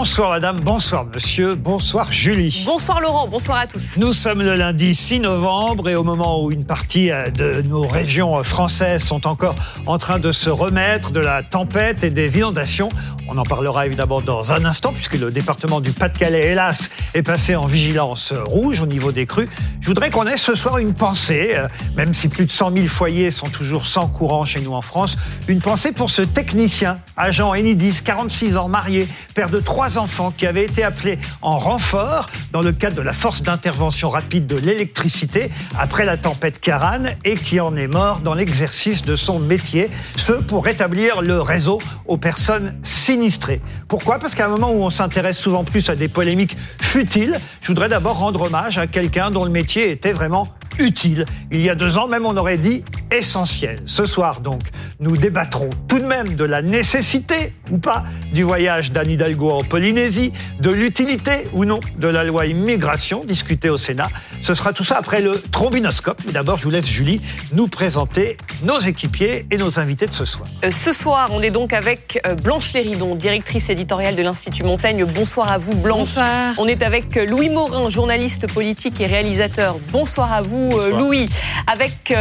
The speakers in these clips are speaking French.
Bonsoir madame, bonsoir monsieur, bonsoir Julie. Bonsoir Laurent, bonsoir à tous. Nous sommes le lundi 6 novembre et au moment où une partie euh, de nos régions françaises sont encore en train de se remettre de la tempête et des inondations, on en parlera évidemment dans un instant puisque le département du Pas-de-Calais, hélas, est passé en vigilance rouge au niveau des crues. Je voudrais qu'on ait ce soir une pensée, euh, même si plus de 100 000 foyers sont toujours sans courant chez nous en France, une pensée pour ce technicien, agent Enidis, 46 ans, marié, père de trois enfants qui avait été appelé en renfort dans le cadre de la force d'intervention rapide de l'électricité après la tempête Karan et qui en est mort dans l'exercice de son métier, ce pour rétablir le réseau aux personnes sinistrées. Pourquoi? Parce qu'à un moment où on s'intéresse souvent plus à des polémiques futiles, je voudrais d'abord rendre hommage à quelqu'un dont le métier était vraiment utile. Il y a deux ans, même on aurait dit essentiel. Ce soir donc, nous débattrons tout de même de la nécessité ou pas du voyage d'Anne Hidalgo en Polynésie, de l'utilité ou non de la loi immigration discutée au Sénat. Ce sera tout ça après le trombinoscope. Mais d'abord, je vous laisse Julie nous présenter nos équipiers et nos invités de ce soir. Euh, ce soir, on est donc avec euh, Blanche Léridon, directrice éditoriale de l'Institut Montaigne. Bonsoir à vous Blanche. Bonsoir. On est avec euh, Louis Morin, journaliste politique et réalisateur. Bonsoir à vous Louis. Avec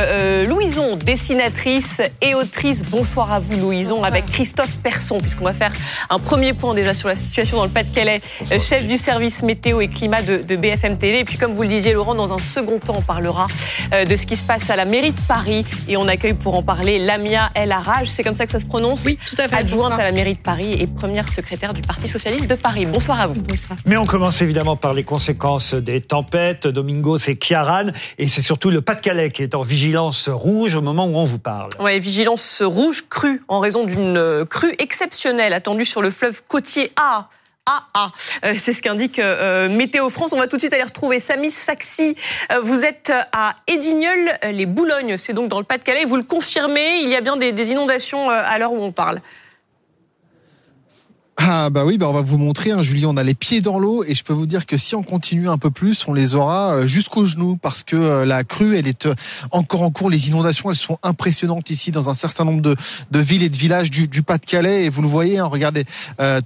Louison, dessinatrice et autrice. Bonsoir à vous Louison. Avec Christophe Persson, puisqu'on va faire un premier point déjà sur la situation dans le Pas-de-Calais, chef du service météo et climat de, de BFM TV. Et puis comme vous le disiez Laurent, dans un second temps, on parlera de ce qui se passe à la mairie de Paris et on accueille pour en parler Lamia El Arraj, c'est comme ça que ça se prononce? Oui, tout à fait. Adjointe à la mairie de Paris et première secrétaire du Parti socialiste de Paris. Bonsoir à vous. Bonsoir. Mais on commence évidemment par les conséquences des tempêtes. Domingo, c'est Kiaran et c'est surtout le Pas-de-Calais qui est en vigilance rouge au moment où on vous parle. Oui, vigilance rouge crue en raison d'une crue exceptionnelle attendue sur le fleuve côtier A ah, ah. Euh, c'est ce qu'indique euh, Météo France. On va tout de suite aller retrouver Samis Faxi. Euh, vous êtes à Edignol, les Boulognes, c'est donc dans le Pas-de-Calais. Vous le confirmez, il y a bien des inondations à l'heure où on parle. Ah bah oui, bah on va vous montrer, hein, Julie, on a les pieds dans l'eau et je peux vous dire que si on continue un peu plus, on les aura euh, jusqu'aux genoux parce que euh, la crue, elle est euh, encore en cours. Les inondations, elles sont impressionnantes ici dans un certain nombre de, de villes et de villages du, Pas-de-Calais et vous le voyez, hein, regardez,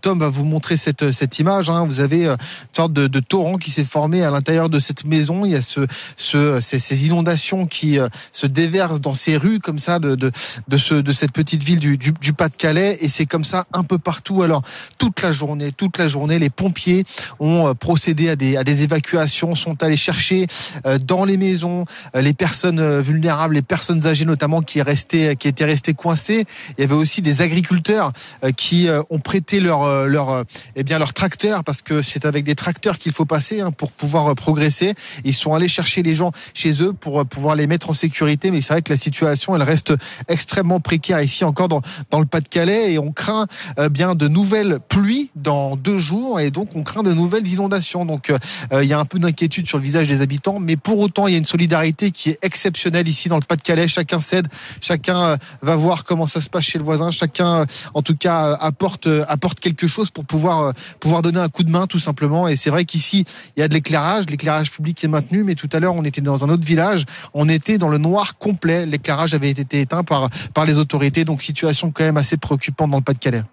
Tom va vous montrer cette, cette image. Hein, vous avez une sorte de, de torrent qui s'est formé à l'intérieur de cette maison. Il y a ce, ce, ces, ces inondations qui se déversent dans ces rues comme ça de, de, de, ce, de cette petite ville du, du, du Pas-de-Calais et c'est comme ça un peu partout. Alors toute la journée, toute la journée, les pompiers ont euh, procédé à des, à des évacuations, sont allés chercher euh, dans les maisons euh, les personnes vulnérables, les personnes âgées notamment qui, restaient, qui étaient restées coincées. Il y avait aussi des agriculteurs qui ont prêté leur, leur, eh bien, leur tracteur parce que c'est avec des tracteurs qu'il faut passer hein, pour pouvoir progresser. Ils sont allés chercher les gens chez eux pour pouvoir les mettre en sécurité. Mais c'est vrai que la situation, elle reste extrêmement précaire ici encore dans, dans le Pas-de-Calais et on craint bien de nouvelles pluie dans deux jours et donc on craint de nouvelles inondations. Donc euh, il y a un peu d'inquiétude sur le visage des habitants, mais pour autant il y a une solidarité qui est exceptionnelle ici dans le Pas-de-Calais. Chacun cède, chacun euh, va voir comment ça se passe chez le voisin, chacun euh, en tout cas apporte apporte quelque chose pour pouvoir pouvoir donner un coup de main tout simplement. Et c'est vrai qu'ici il y a de l'éclairage, l'éclairage public est maintenu, mais tout à l'heure on était dans un autre village, on était dans le noir complet, l'éclairage avait été éteint par par les autorités, donc situation quand même assez préoccupante dans le Pas-de-Calais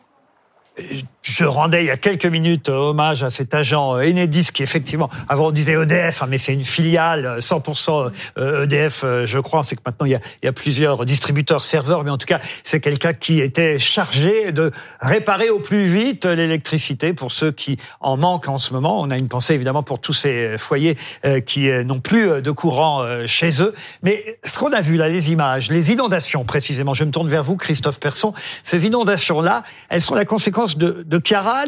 je rendais il y a quelques minutes hommage à cet agent Enedis qui effectivement, avant on disait EDF, hein, mais c'est une filiale 100% EDF, euh, je crois. C'est que maintenant il y, a, il y a plusieurs distributeurs serveurs, mais en tout cas c'est quelqu'un qui était chargé de réparer au plus vite l'électricité pour ceux qui en manquent en ce moment. On a une pensée évidemment pour tous ces foyers euh, qui euh, n'ont plus de courant chez eux. Mais ce qu'on a vu là, les images, les inondations précisément, je me tourne vers vous Christophe Persson, ces inondations-là, elles sont la conséquence de de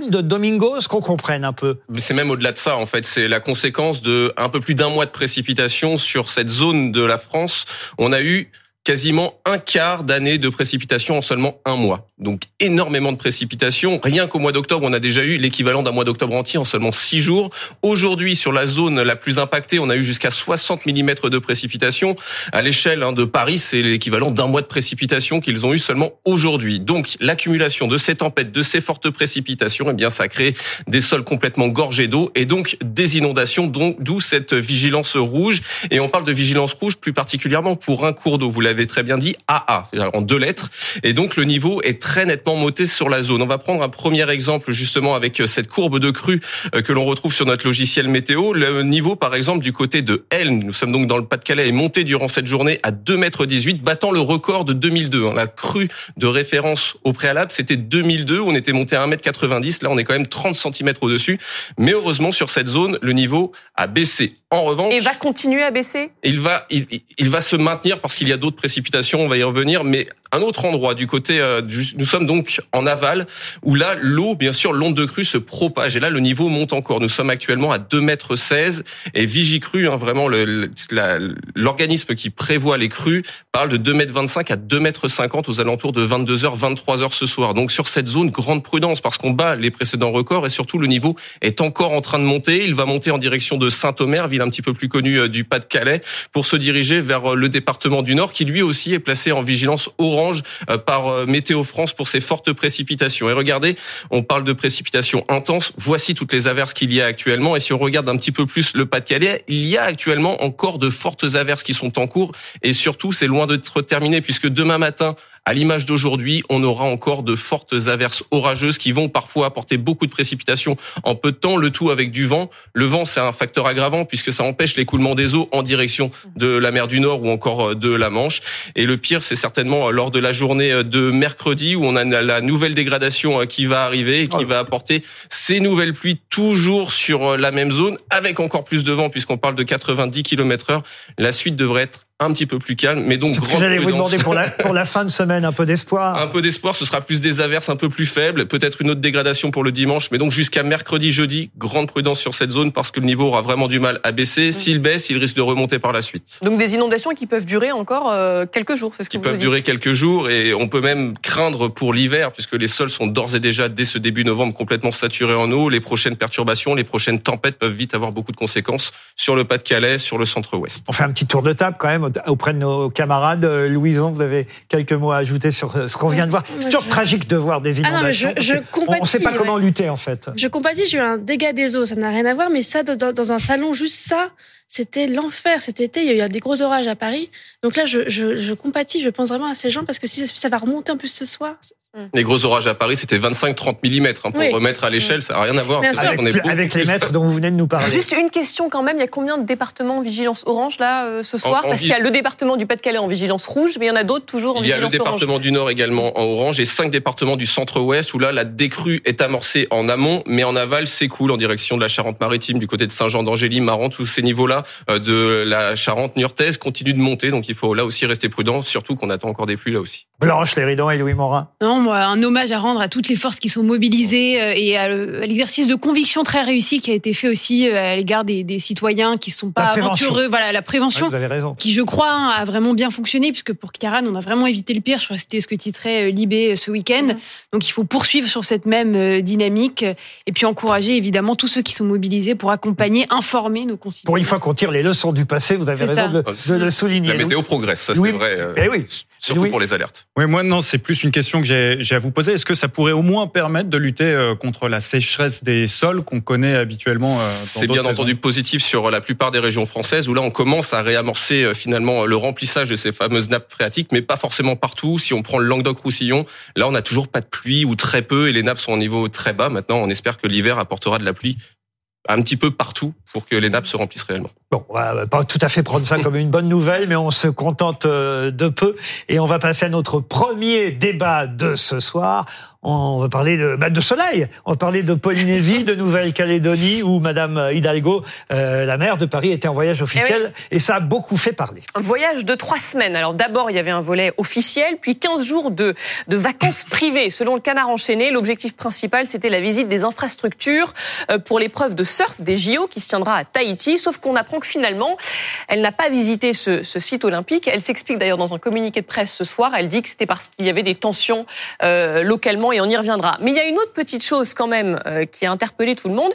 de Domingos, qu'on comprenne un peu. C'est même au-delà de ça, en fait. C'est la conséquence de un peu plus d'un mois de précipitation sur cette zone de la France. On a eu quasiment un quart d'année de précipitation en seulement un mois. Donc énormément de précipitations. Rien qu'au mois d'octobre, on a déjà eu l'équivalent d'un mois d'octobre entier en seulement six jours. Aujourd'hui, sur la zone la plus impactée, on a eu jusqu'à 60 mm de précipitations. À l'échelle hein, de Paris, c'est l'équivalent d'un mois de précipitations qu'ils ont eu seulement aujourd'hui. Donc, l'accumulation de ces tempêtes, de ces fortes précipitations, eh bien, ça crée des sols complètement gorgés d'eau et donc des inondations, d'où cette vigilance rouge. Et on parle de vigilance rouge plus particulièrement pour un cours d'eau. Vous l'avez très bien dit, AA, en deux lettres. Et donc, le niveau est très nettement monté sur la zone. On va prendre un premier exemple justement avec cette courbe de crue euh, que l'on retrouve sur notre logiciel météo. Le niveau, par exemple, du côté de Elne, nous sommes donc dans le Pas-de-Calais, est monté durant cette journée à 2 mètres 18, battant le record de 2002. Hein. La crue de référence au préalable, c'était 2002. On était monté à 1 mètre 90. Là, on est quand même 30 cm au-dessus. Mais heureusement, sur cette zone, le niveau a baissé. En revanche, et va continuer à baisser? Il va, il, il va se maintenir parce qu'il y a d'autres précipitations. On va y revenir, mais un autre endroit du côté, euh, nous sommes donc en aval, où là, l'eau, bien sûr, l'onde de crue se propage. Et là, le niveau monte encore. Nous sommes actuellement à 2 mètres 16 et Vigicru, hein, vraiment l'organisme qui prévoit les crues, parle de 2 mètres 25 à 2 mètres 50 aux alentours de 22h, 23h ce soir. Donc sur cette zone, grande prudence parce qu'on bat les précédents records et surtout le niveau est encore en train de monter. Il va monter en direction de Saint-Omer, ville un petit peu plus connue euh, du Pas-de-Calais, pour se diriger vers euh, le département du Nord qui lui aussi est placé en vigilance orange euh, par Météo France pour ces fortes précipitations. Et regardez, on parle de précipitations intenses. Voici toutes les averses qu'il y a actuellement. Et si on regarde un petit peu plus le Pas-de-Calais, il y a actuellement encore de fortes averses qui sont en cours. Et surtout, c'est loin d'être terminé puisque demain matin, à l'image d'aujourd'hui, on aura encore de fortes averses orageuses qui vont parfois apporter beaucoup de précipitations en peu de temps, le tout avec du vent. Le vent, c'est un facteur aggravant puisque ça empêche l'écoulement des eaux en direction de la mer du Nord ou encore euh, de la Manche. Et le pire, c'est certainement euh, lors de la journée euh, de mercredi où on a la nouvelle dégradation qui va arriver et qui oh va apporter ces nouvelles pluies toujours sur la même zone avec encore plus de vent puisqu'on parle de 90 km heure. La suite devrait être un petit peu plus calme, mais donc grande J'allais vous demander pour la, pour la fin de semaine un peu d'espoir. Un peu d'espoir, ce sera plus des averses un peu plus faibles, peut-être une autre dégradation pour le dimanche, mais donc jusqu'à mercredi, jeudi, grande prudence sur cette zone parce que le niveau aura vraiment du mal à baisser. Mm. S'il baisse, il risque de remonter par la suite. Donc des inondations qui peuvent durer encore euh, quelques jours, c'est ce que qui peuvent durer quelques jours et on peut même craindre pour l'hiver puisque les sols sont d'ores et déjà dès ce début novembre complètement saturés en eau. Les prochaines perturbations, les prochaines tempêtes peuvent vite avoir beaucoup de conséquences sur le Pas-de-Calais, sur le centre-ouest. On fait un petit tour de table quand même auprès de nos camarades. Euh, Louison, vous avez quelques mots à ajouter sur euh, ce qu'on vient de voir. C'est toujours tragique de voir des inondations. Ah non, je, on ne sait pas comment lutter en fait. Je compatis, j'ai eu un dégât des eaux, ça n'a rien à voir, mais ça, dans, un salon, juste ça, c'était l'enfer cet été. Il y a eu des gros orages à Paris. Donc là, je, je, compatis, je pense vraiment à ces gens parce que si ça va remonter en plus ce soir, Mm. Les gros orages à Paris, c'était 25-30 mm. Hein, pour remettre à l'échelle, mm. ça n'a rien à voir. Avec, les mètres dont vous venez de nous parler. Juste une question quand même, il y a combien de départements en vigilance orange là euh, ce soir? Parce qu'il y a le département du Pas-de-Calais en vigilance rouge, mais il y en a d'autres toujours en vigilance orange. Il y a le département du Nord également en orange et cinq départements du centre-ouest où là, la décrue est amorcée en amont, mais en aval s'écoule en direction de la Charente-Maritime, du côté de Saint-Jean d'Angély, Maran, tous ces niveaux-là euh, de la Charente niortaise continuent de monter, donc il faut là aussi rester prudent, surtout qu'on attend encore des pluies là aussi. Blanche Léridon et Louis Morin. Non, moi, un hommage à rendre à toutes les forces qui sont mobilisées euh, et à l'exercice de conviction très réussi qui a été fait aussi euh, à l'égard des, citoyens qui ne sont pas aventureux. Voilà, la prévention, vous avez raison. qui je crois hein, a vraiment bien fonctionné puisque pour Kiaran, on a vraiment évité le pire. Je crois que c'était ce que titrait Libé ce week-end. Donc il faut poursuivre sur cette même dynamique et puis encourager évidemment tous ceux qui sont mobilisés pour accompagner, informer nos concitoyens. Pour une fois qu'on tire les leçons du passé, vous avez raison de, le souligner. La météo progresse, ça c'est vrai. Eh oui. Surtout pour les alertes. Oui, moi non, c'est plus une question que j'ai à vous poser. Est-ce que ça pourrait au moins permettre de lutter euh, contre la sécheresse des sols qu'on connaît habituellement euh, C'est bien entendu positif sur la plupart des régions françaises où là on commence à réamorcer euh, finalement le remplissage de ces fameuses nappes phréatiques, mais pas forcément partout. Si on prend le Languedoc-Roussillon, là on n'a toujours pas de pluie ou très peu et les nappes sont au niveau très bas. Maintenant, on espère que l'hiver apportera de la pluie un petit peu partout pour que les nappes se remplissent réellement. Bon, on va pas tout à fait prendre ça comme une bonne nouvelle, mais on se contente euh, de peu. Et on va passer à notre premier débat de ce soir. On va parler de, bah, de soleil. On va parler de Polynésie, de Nouvelle-Calédonie, où Madame Hidalgo, euh, la maire de Paris, était en voyage officiel. Et, ça a beaucoup fait parler. Un voyage de trois semaines. Alors d'abord, il y avait un volet officiel, puis 15 jours de, de vacances privées. Selon le canard enchaîné, l'objectif principal, c'était la visite des infrastructures euh, pour l'épreuve de surf des JO qui se tiendra à Tahiti. Sauf qu'on apprend que finalement, elle n'a pas visité ce, ce site olympique. Elle s'explique d'ailleurs dans un communiqué de presse ce soir. Elle dit que c'était parce qu'il y avait des tensions euh, localement et on y reviendra. Mais il y a une autre petite chose quand même euh, qui a interpellé tout le monde,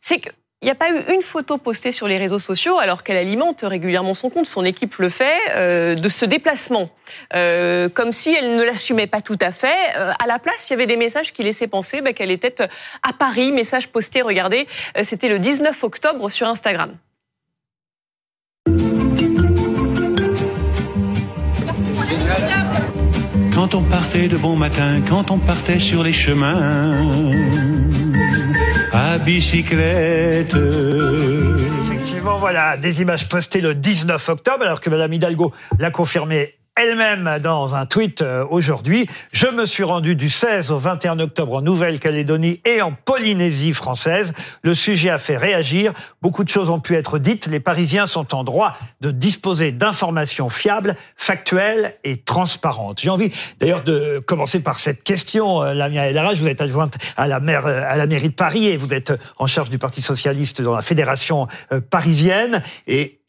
c'est que il n'y a pas eu une photo postée sur les réseaux sociaux, alors qu'elle alimente régulièrement son compte, son équipe le fait, euh, de ce déplacement. Euh, comme si elle ne l'assumait pas tout à fait. À la place, il y avait des messages qui laissaient penser bah, qu'elle était à Paris. Message posté, regardez, c'était le 19 octobre sur Instagram. Quand on partait de bon matin, quand on partait sur les chemins, à bicyclette. Effectivement, voilà, des images postées le 19 octobre, alors que Madame Hidalgo l'a confirmé elle-même dans un tweet euh, aujourd'hui. Je me suis rendu du 16 au 21 octobre en Nouvelle-Calédonie et en Polynésie française. Le sujet a fait réagir. Beaucoup de choses ont pu être dites. Les Parisiens sont en droit de disposer d'informations fiables, factuelles et transparentes. J'ai envie d'ailleurs de commencer par cette question. Euh, Lamia Elarage, vous êtes adjointe à la, maire, euh, à la mairie de Paris et vous êtes en charge du Parti socialiste dans la fédération parisienne.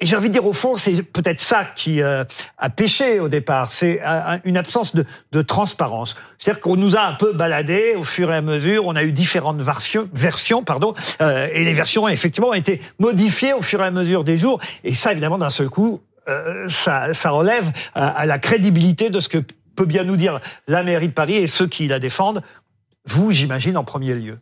Et j'ai envie de dire, au fond, c'est peut-être ça qui euh, a péché au départ. C'est euh, une absence de, de transparence. C'est-à-dire qu'on nous a un peu baladé au fur et à mesure. On a eu différentes versions, versions pardon, euh, et les versions, effectivement, ont été modifiées au fur et à mesure des jours. Et ça, évidemment, d'un seul coup, ça, ça relève à, à la crédibilité de ce que peut bien nous dire la mairie de Paris et ceux qui la défendent. Vous, j'imagine, en premier lieu.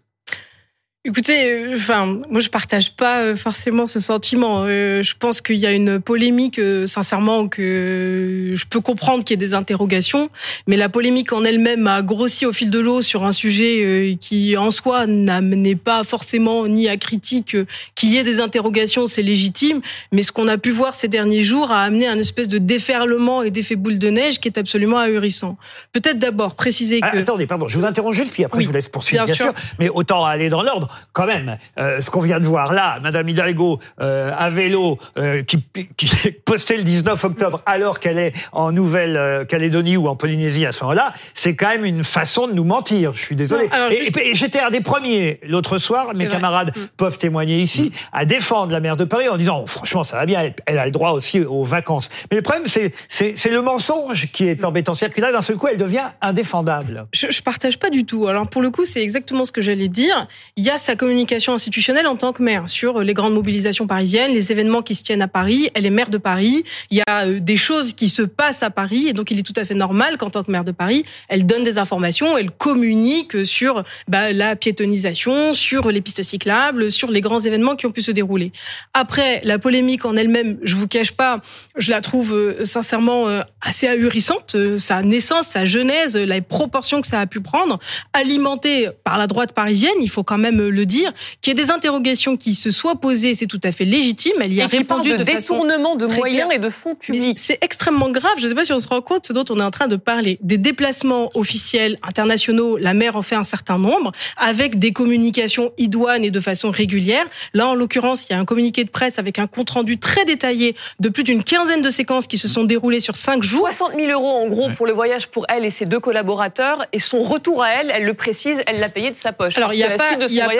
Écoutez, euh, enfin, moi je partage pas euh, forcément ce sentiment. Euh, je pense qu'il y a une polémique, sincèrement, que je peux comprendre qu'il y ait des interrogations, mais la polémique en elle-même a grossi au fil de l'eau sur un sujet qui, en soi, n'amenait pas forcément ni à critique qu'il y ait des interrogations, c'est légitime. Mais ce qu'on a pu voir ces derniers jours a amené un espèce de déferlement et d'effet boule de neige qui est absolument ahurissant. Peut-être d'abord préciser ah, que. attendez, pardon, je vous interroge juste, puis après je vous laisse poursuivre, bien, sûr. Mais autant aller dans l'ordre quand même, euh, ce qu'on vient de voir là, Madame Hidalgo euh, à vélo, euh, qui, qui postait le 19 octobre alors qu'elle est en Nouvelle-Calédonie ou en Polynésie à ce moment-là, c'est quand même une façon de nous mentir. Je suis désolé. et, j'étais un des premiers l'autre soir, mes camarades mm. peuvent témoigner ici, à défendre la maire de Paris en disant oh, franchement ça va bien, elle a le droit aussi aux vacances. Mais le problème c'est c'est le mensonge qui est embêtant, c'est-à-dire que là d'un seul coup elle devient indéfendable. Je, je partage pas du tout. Alors pour le coup c'est exactement ce que j'allais dire. Il y a sa communication institutionnelle en tant que maire sur les grandes mobilisations parisiennes, les événements qui se tiennent à Paris. Elle est maire de Paris. Il y a euh, des choses qui se passent à Paris et donc il est tout à fait normal qu'en tant que maire de Paris, elle donne des informations, elle communique sur bah, la piétonisation, sur les pistes cyclables, sur les grands événements qui ont pu se dérouler. Après, la polémique en elle-même, je vous cache pas, je la trouve euh, sincèrement euh, assez ahurissante. Sa naissance, sa genèse, la proportion que ça a pu prendre, alimentée par la droite parisienne, il faut quand même le dire, qu'il y ait des interrogations qui se soient posées, c'est tout à fait légitime. Elle y a répondu de, de détournement de moyens et de fonds publics. C'est extrêmement grave. Je ne sais pas si on se rend compte ce dont on est en train de parler. Des déplacements officiels internationaux, la mer en fait un certain nombre, avec des communications idoines et de façon régulière. Là, en l'occurrence, il y a un communiqué de presse avec un compte rendu très détaillé de plus d'une quinzaine de séquences qui se sont déroulées sur cinq jours. 60 000 euros en gros pour le voyage pour elle et ses deux collaborateurs et son retour à elle, elle le précise, elle l'a payé de sa poche. Alors il n'y a, pas, il y a pas,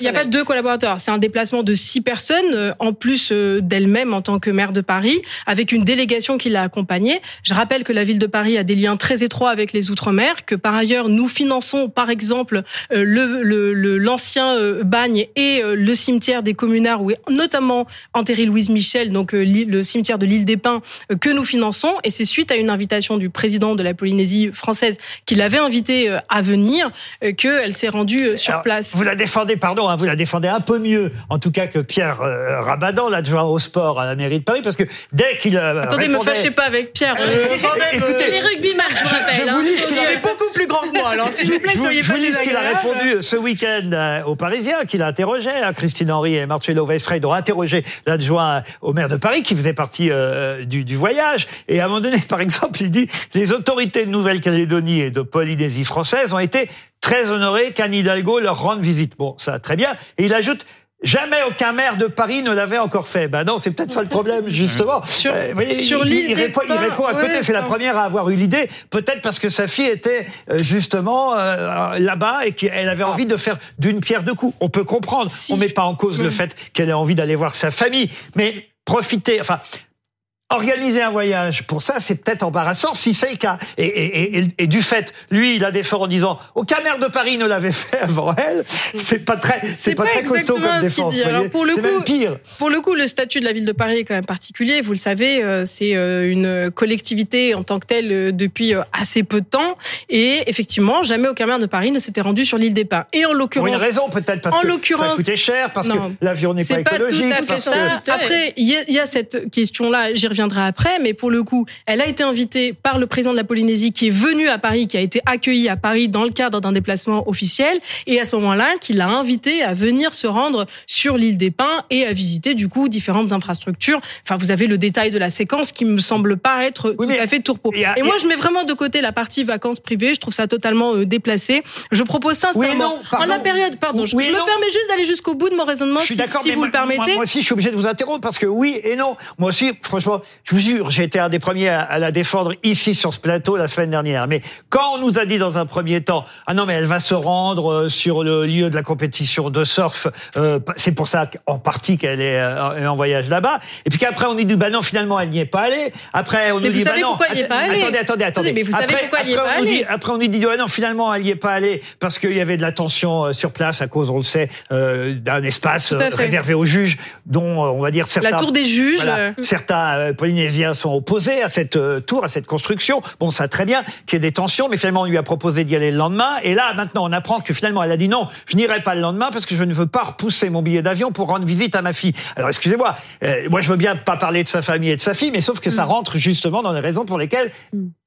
il n'y a pas deux collaborateurs. C'est un déplacement de six personnes, euh, en plus euh, d'elle-même en tant que maire de Paris, avec une délégation qui l'a accompagnée. Je rappelle que la ville de Paris a des liens très étroits avec les Outre-mer, que par ailleurs nous finançons par exemple euh, le l'ancien bagne et le cimetière des communards, où est notamment enterré Louise Michel, donc le cimetière de l'île des Pins, que nous finançons. Et c'est suite à une invitation du président de la Polynésie française qui l'avait invitée à venir qu'elle s'est rendue sur place. Vous la défendez, pardon, hein, vous la défendez un peu mieux, en tout cas que Pierre euh, Rabadan, l'adjoint au sport à la mairie de Paris, parce que dès qu'il euh, Attendez, ne me fâchez pas avec Pierre. Euh, écoutez, les je vous rappelle. Je, vous lis ce qu'il a beaucoup plus grand que moi. Alors, s'il vous plaît, soyez Je vous lis ce qu'il a répondu ce week-end aux Parisiens, qu'il a interrogé. Hein, Christine Henry et Marcello Westrade ont interrogé l'adjoint au maire de Paris, qui faisait partie du, du voyage. Et à un moment donné, par exemple, il dit les autorités de Nouvelle-Calédonie et de Polynésie française ont été très honorés qu'Anne Hidalgo leur rende visite. Bon, ça, très bien. Et il ajoute, Jamais aucun maire de Paris ne l'avait encore fait. Ben non, c'est peut-être ça le problème, justement. Sur- Euh, vous voyez, sur il, l'île il des répond, il Pins, répond à côté. c'est la première à avoir eu l'idée. Peut-être parce que sa fille était euh, justement euh, là-bas et qu'elle avait envie de faire d'une pierre deux coups. On peut comprendre. Si. On met pas en cause le Mm. fait qu'elle ait envie d'aller voir sa famille, mais profiter. Enfin. Organiser un voyage, pour ça, c'est peut-être embarrassant si c'est le cas. Et, et, et, et du fait, lui, il a des forts en disant aucun maire de Paris ne l'avait fait avant elle. C'est pas très, c'est pas, pas très costaud comme défense. Alors, pour le coup- même pire. Pour le coup, le statut de la ville de Paris est quand même particulier. Vous le savez, euh, c'est euh, une collectivité en tant que telle euh, depuis assez peu de temps. Et effectivement, jamais aucun maire de Paris ne s'était rendu sur l'île des Pins. Et en Pour une l'occurrence, raison peut-être parce en que ça l'occurrence- coûtait cher, parce Non. que l'avion n'est pas c'est pas tout écologique. à fait parce ça. que- Après, il y, y a cette question-là, j'y reviendrai après, mais pour le coup, elle a été invitée par le président de la Polynésie qui est venu à Paris, qui a été accueilli à Paris dans le cadre d'un déplacement officiel, et à ce moment-là, qui l'a invité à venir se rendre sur l'île des Pins et à visiter du coup différentes infrastructures. Enfin, vous avez le détail de la séquence qui me semble pas être Oui, tout mais à fait tourpeau. a- et moi, je mets vraiment de côté la partie vacances privées. Je trouve ça totalement euh, déplacé. Je propose sincèrement, Oui et non, pardon. en la période, pardon, je, Oui et je me non. permets juste d'aller jusqu'au bout de mon raisonnement, Je suis si, mais vous moi, le permettez. Moi, moi aussi, je suis obligé de vous interrompre parce que oui et non. Moi aussi, franchement, je vous jure, j'ai été un des premiers à, à la défendre ici sur ce plateau la semaine dernière. Mais quand on nous a dit dans un premier temps, ah non, mais elle va se rendre euh, sur le lieu de la compétition de surf, euh, c'est pour ça qu'en partie qu'elle est euh, en voyage là-bas. Et puis qu'après on nous dit, bah non, finalement elle n'y est pas allée. Après on Mais nous vous dit, bah savez non. pourquoi elle n'y est pas allée Attendez, attendez, attendez. mais vous savez après, pourquoi elle n'y est pas dit- allée après on nous dit, ouais, non, finalement elle n'y est pas allée parce qu'il y avait de la tension euh, sur place à cause, on le sait, euh, d'un espace euh, réservé aux juges, dont on va dire certains. La tour des juges. Voilà. Certains Polynésiens sont opposés à cette euh, tour, à cette construction. Bon, ça très bien qu'il y ait des tensions, mais finalement on lui a proposé d'y aller le lendemain. Et là, maintenant, on apprend que finalement elle a dit non, je n'irai pas le lendemain parce que je ne veux pas repousser mon billet d'avion pour rendre visite à ma fille. Alors excusez-moi, euh, moi je veux bien pas parler de sa famille et de sa fille, mais sauf que ça rentre justement dans les raisons pour lesquelles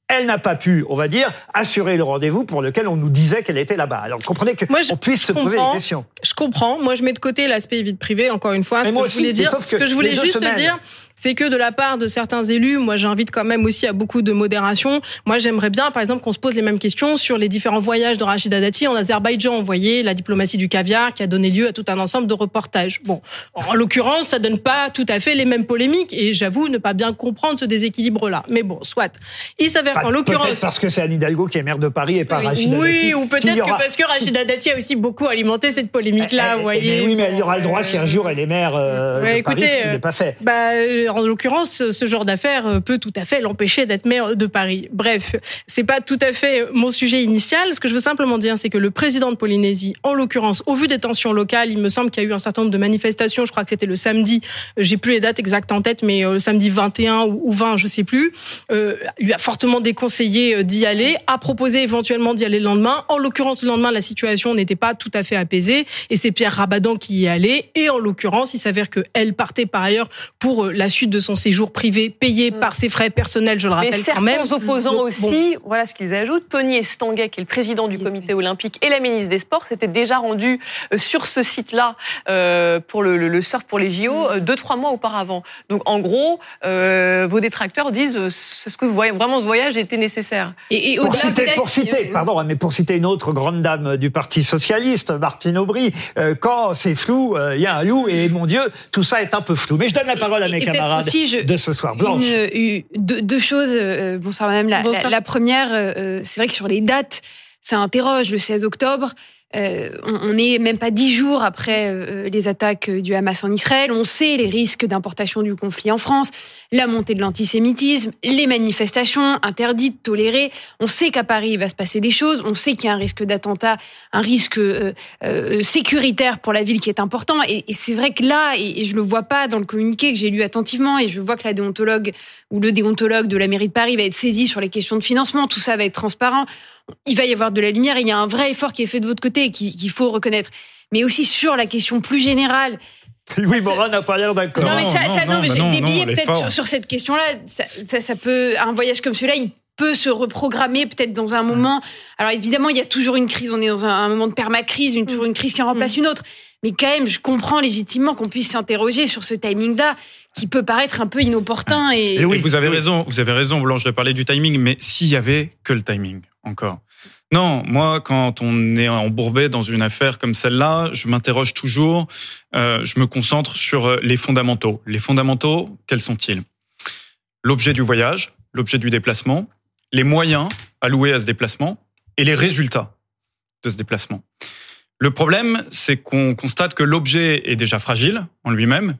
elle n'a pas pu, on va dire, assurer le rendez-vous pour lequel on nous disait qu'elle était là-bas. Alors comprenez que Moi, je- on puisse se poser des questions. Je comprends. Moi, je mets de côté l'aspect vie privée, encore une fois. Mais Ce moi que je voulais dire, sauf ce que je voulais juste semaines- dire, c'est que de la part de certains élus, moi, j'invite quand même aussi à beaucoup de modération. Moi, j'aimerais bien, par exemple, qu'on se pose les mêmes questions sur les différents voyages de Rachida Dati en Azerbaïdjan. Vous voyez, la diplomatie du caviar qui a donné lieu à tout un ensemble de reportages. Bon, en l'occurrence, ça donne pas tout à fait les mêmes polémiques et j'avoue ne pas bien comprendre ce déséquilibre-là. Mais bon, soit. Il s'avère qu'en Peut-être l'occurrence, parce que c'est Anne Hidalgo qui est maire de Paris et pas Rachida oui, Dati, ou qui peut-être aura- que parce que Rachida Dati a aussi beaucoup alimenté cette polémique-là, Eh, vous eh, voyez. Mais oui, mais elle y aura le droit Euh, si un jour elle est maire euh, ouais, de Paris, écoutez, ce qui euh, n'est pas fait. Bah, en l'occurrence, ce genre d'affaire euh, peut tout à fait l'empêcher d'être maire de Paris. Bref, c'est pas tout à fait mon sujet initial. Ce que je veux simplement dire, c'est que le président de Polynésie, en l'occurrence, au vu des tensions locales, il me semble qu'il y a eu un certain nombre de manifestations. Je crois que c'était le samedi. euh, J'ai plus les dates exactes en tête, mais euh, le samedi 21 ou ou 20, je sais plus. Euh, lui a fortement déconseillé d'y aller, a proposé éventuellement d'y aller le lendemain. En l'occurrence, le lendemain, la situation n'était pas tout à fait apaisée, et c'est Pierre Rabadan qui y est allé. Et en l'occurrence, il s'avère que elle partait par ailleurs pour la suite de son séjour privé, payé par ses frais personnels, je le Mais rappelle certains quand même. opposants Donc, aussi, voilà ce qu'ils ajoutent. Tony Estanguet, qui est le président du comité olympique et la ministre des Sports, s'étaient déjà rendus euh, sur ce site-là euh, pour le, le- le surf pour les JO euh, deux trois mois auparavant. Donc en gros, euh, vos détracteurs disent est-ce que vous voyez vraiment ce voyage était nécessaire Et, et Pour citer, pour citer, pardon, mais pour citer une autre grande dame du Parti socialiste, Martine Aubry, euh, quand c'est flou, euh, il y a un loup et mon Dieu, tout ça est un peu flou. Mais je donne la parole à mes et aussi, je- de ce soir. Blanche. Une- une- deux, deux choses. euh, bonsoir madame. La, Bonsoir. la- la première, euh, c'est vrai que sur les dates, ça interroge. Le 16 octobre, euh, on n'est même pas dix jours après euh, les attaques du Hamas en Israël. On sait les risques d'importation du conflit en France, la montée de l'antisémitisme, les manifestations interdites, tolérées. On sait qu'à Paris, il va se passer des choses. On sait qu'il y a un risque d'attentat, un risque euh, euh, sécuritaire pour la ville qui est important. Et, et c'est vrai que là, et, et je le vois pas dans le communiqué que j'ai lu attentivement, et je vois que la déontologue ou le déontologue de la mairie de Paris va être saisi sur les questions de financement. Tout ça va être transparent. Il va y avoir de la lumière. Il y a un vrai effort qui est fait de votre côté et qui- qu'il faut reconnaître. Mais aussi sur la question plus générale. Louis ça- Morin n'a pas l'air d'accord. Non, mais ça, non, ça- non, non, mais des billets peut-être sur, sur cette question-là. Ça, ça, ça peut, un voyage comme celui-là, il peut se reprogrammer peut-être dans un moment. Alors évidemment, il y a toujours une crise. On est dans un, un moment de permacrise, une, toujours une crise qui en remplace une autre. Mais quand même, je comprends légitimement qu'on puisse s'interroger sur ce timing-là, qui peut paraître un peu inopportun et. Et oui, Et vous avez oui. raison, vous avez raison, Blanche, de parler du timing, mais s'il y avait que le timing, encore. Non, moi, quand on est embourbé dans une affaire comme celle-là, je m'interroge toujours, euh, je me concentre sur euh, les fondamentaux. Les fondamentaux, quels sont-ils? L'objet du voyage, l'objet du déplacement, les moyens alloués à ce déplacement et les résultats de ce déplacement. Le problème, c'est qu'on constate que l'objet est déjà fragile en lui-même.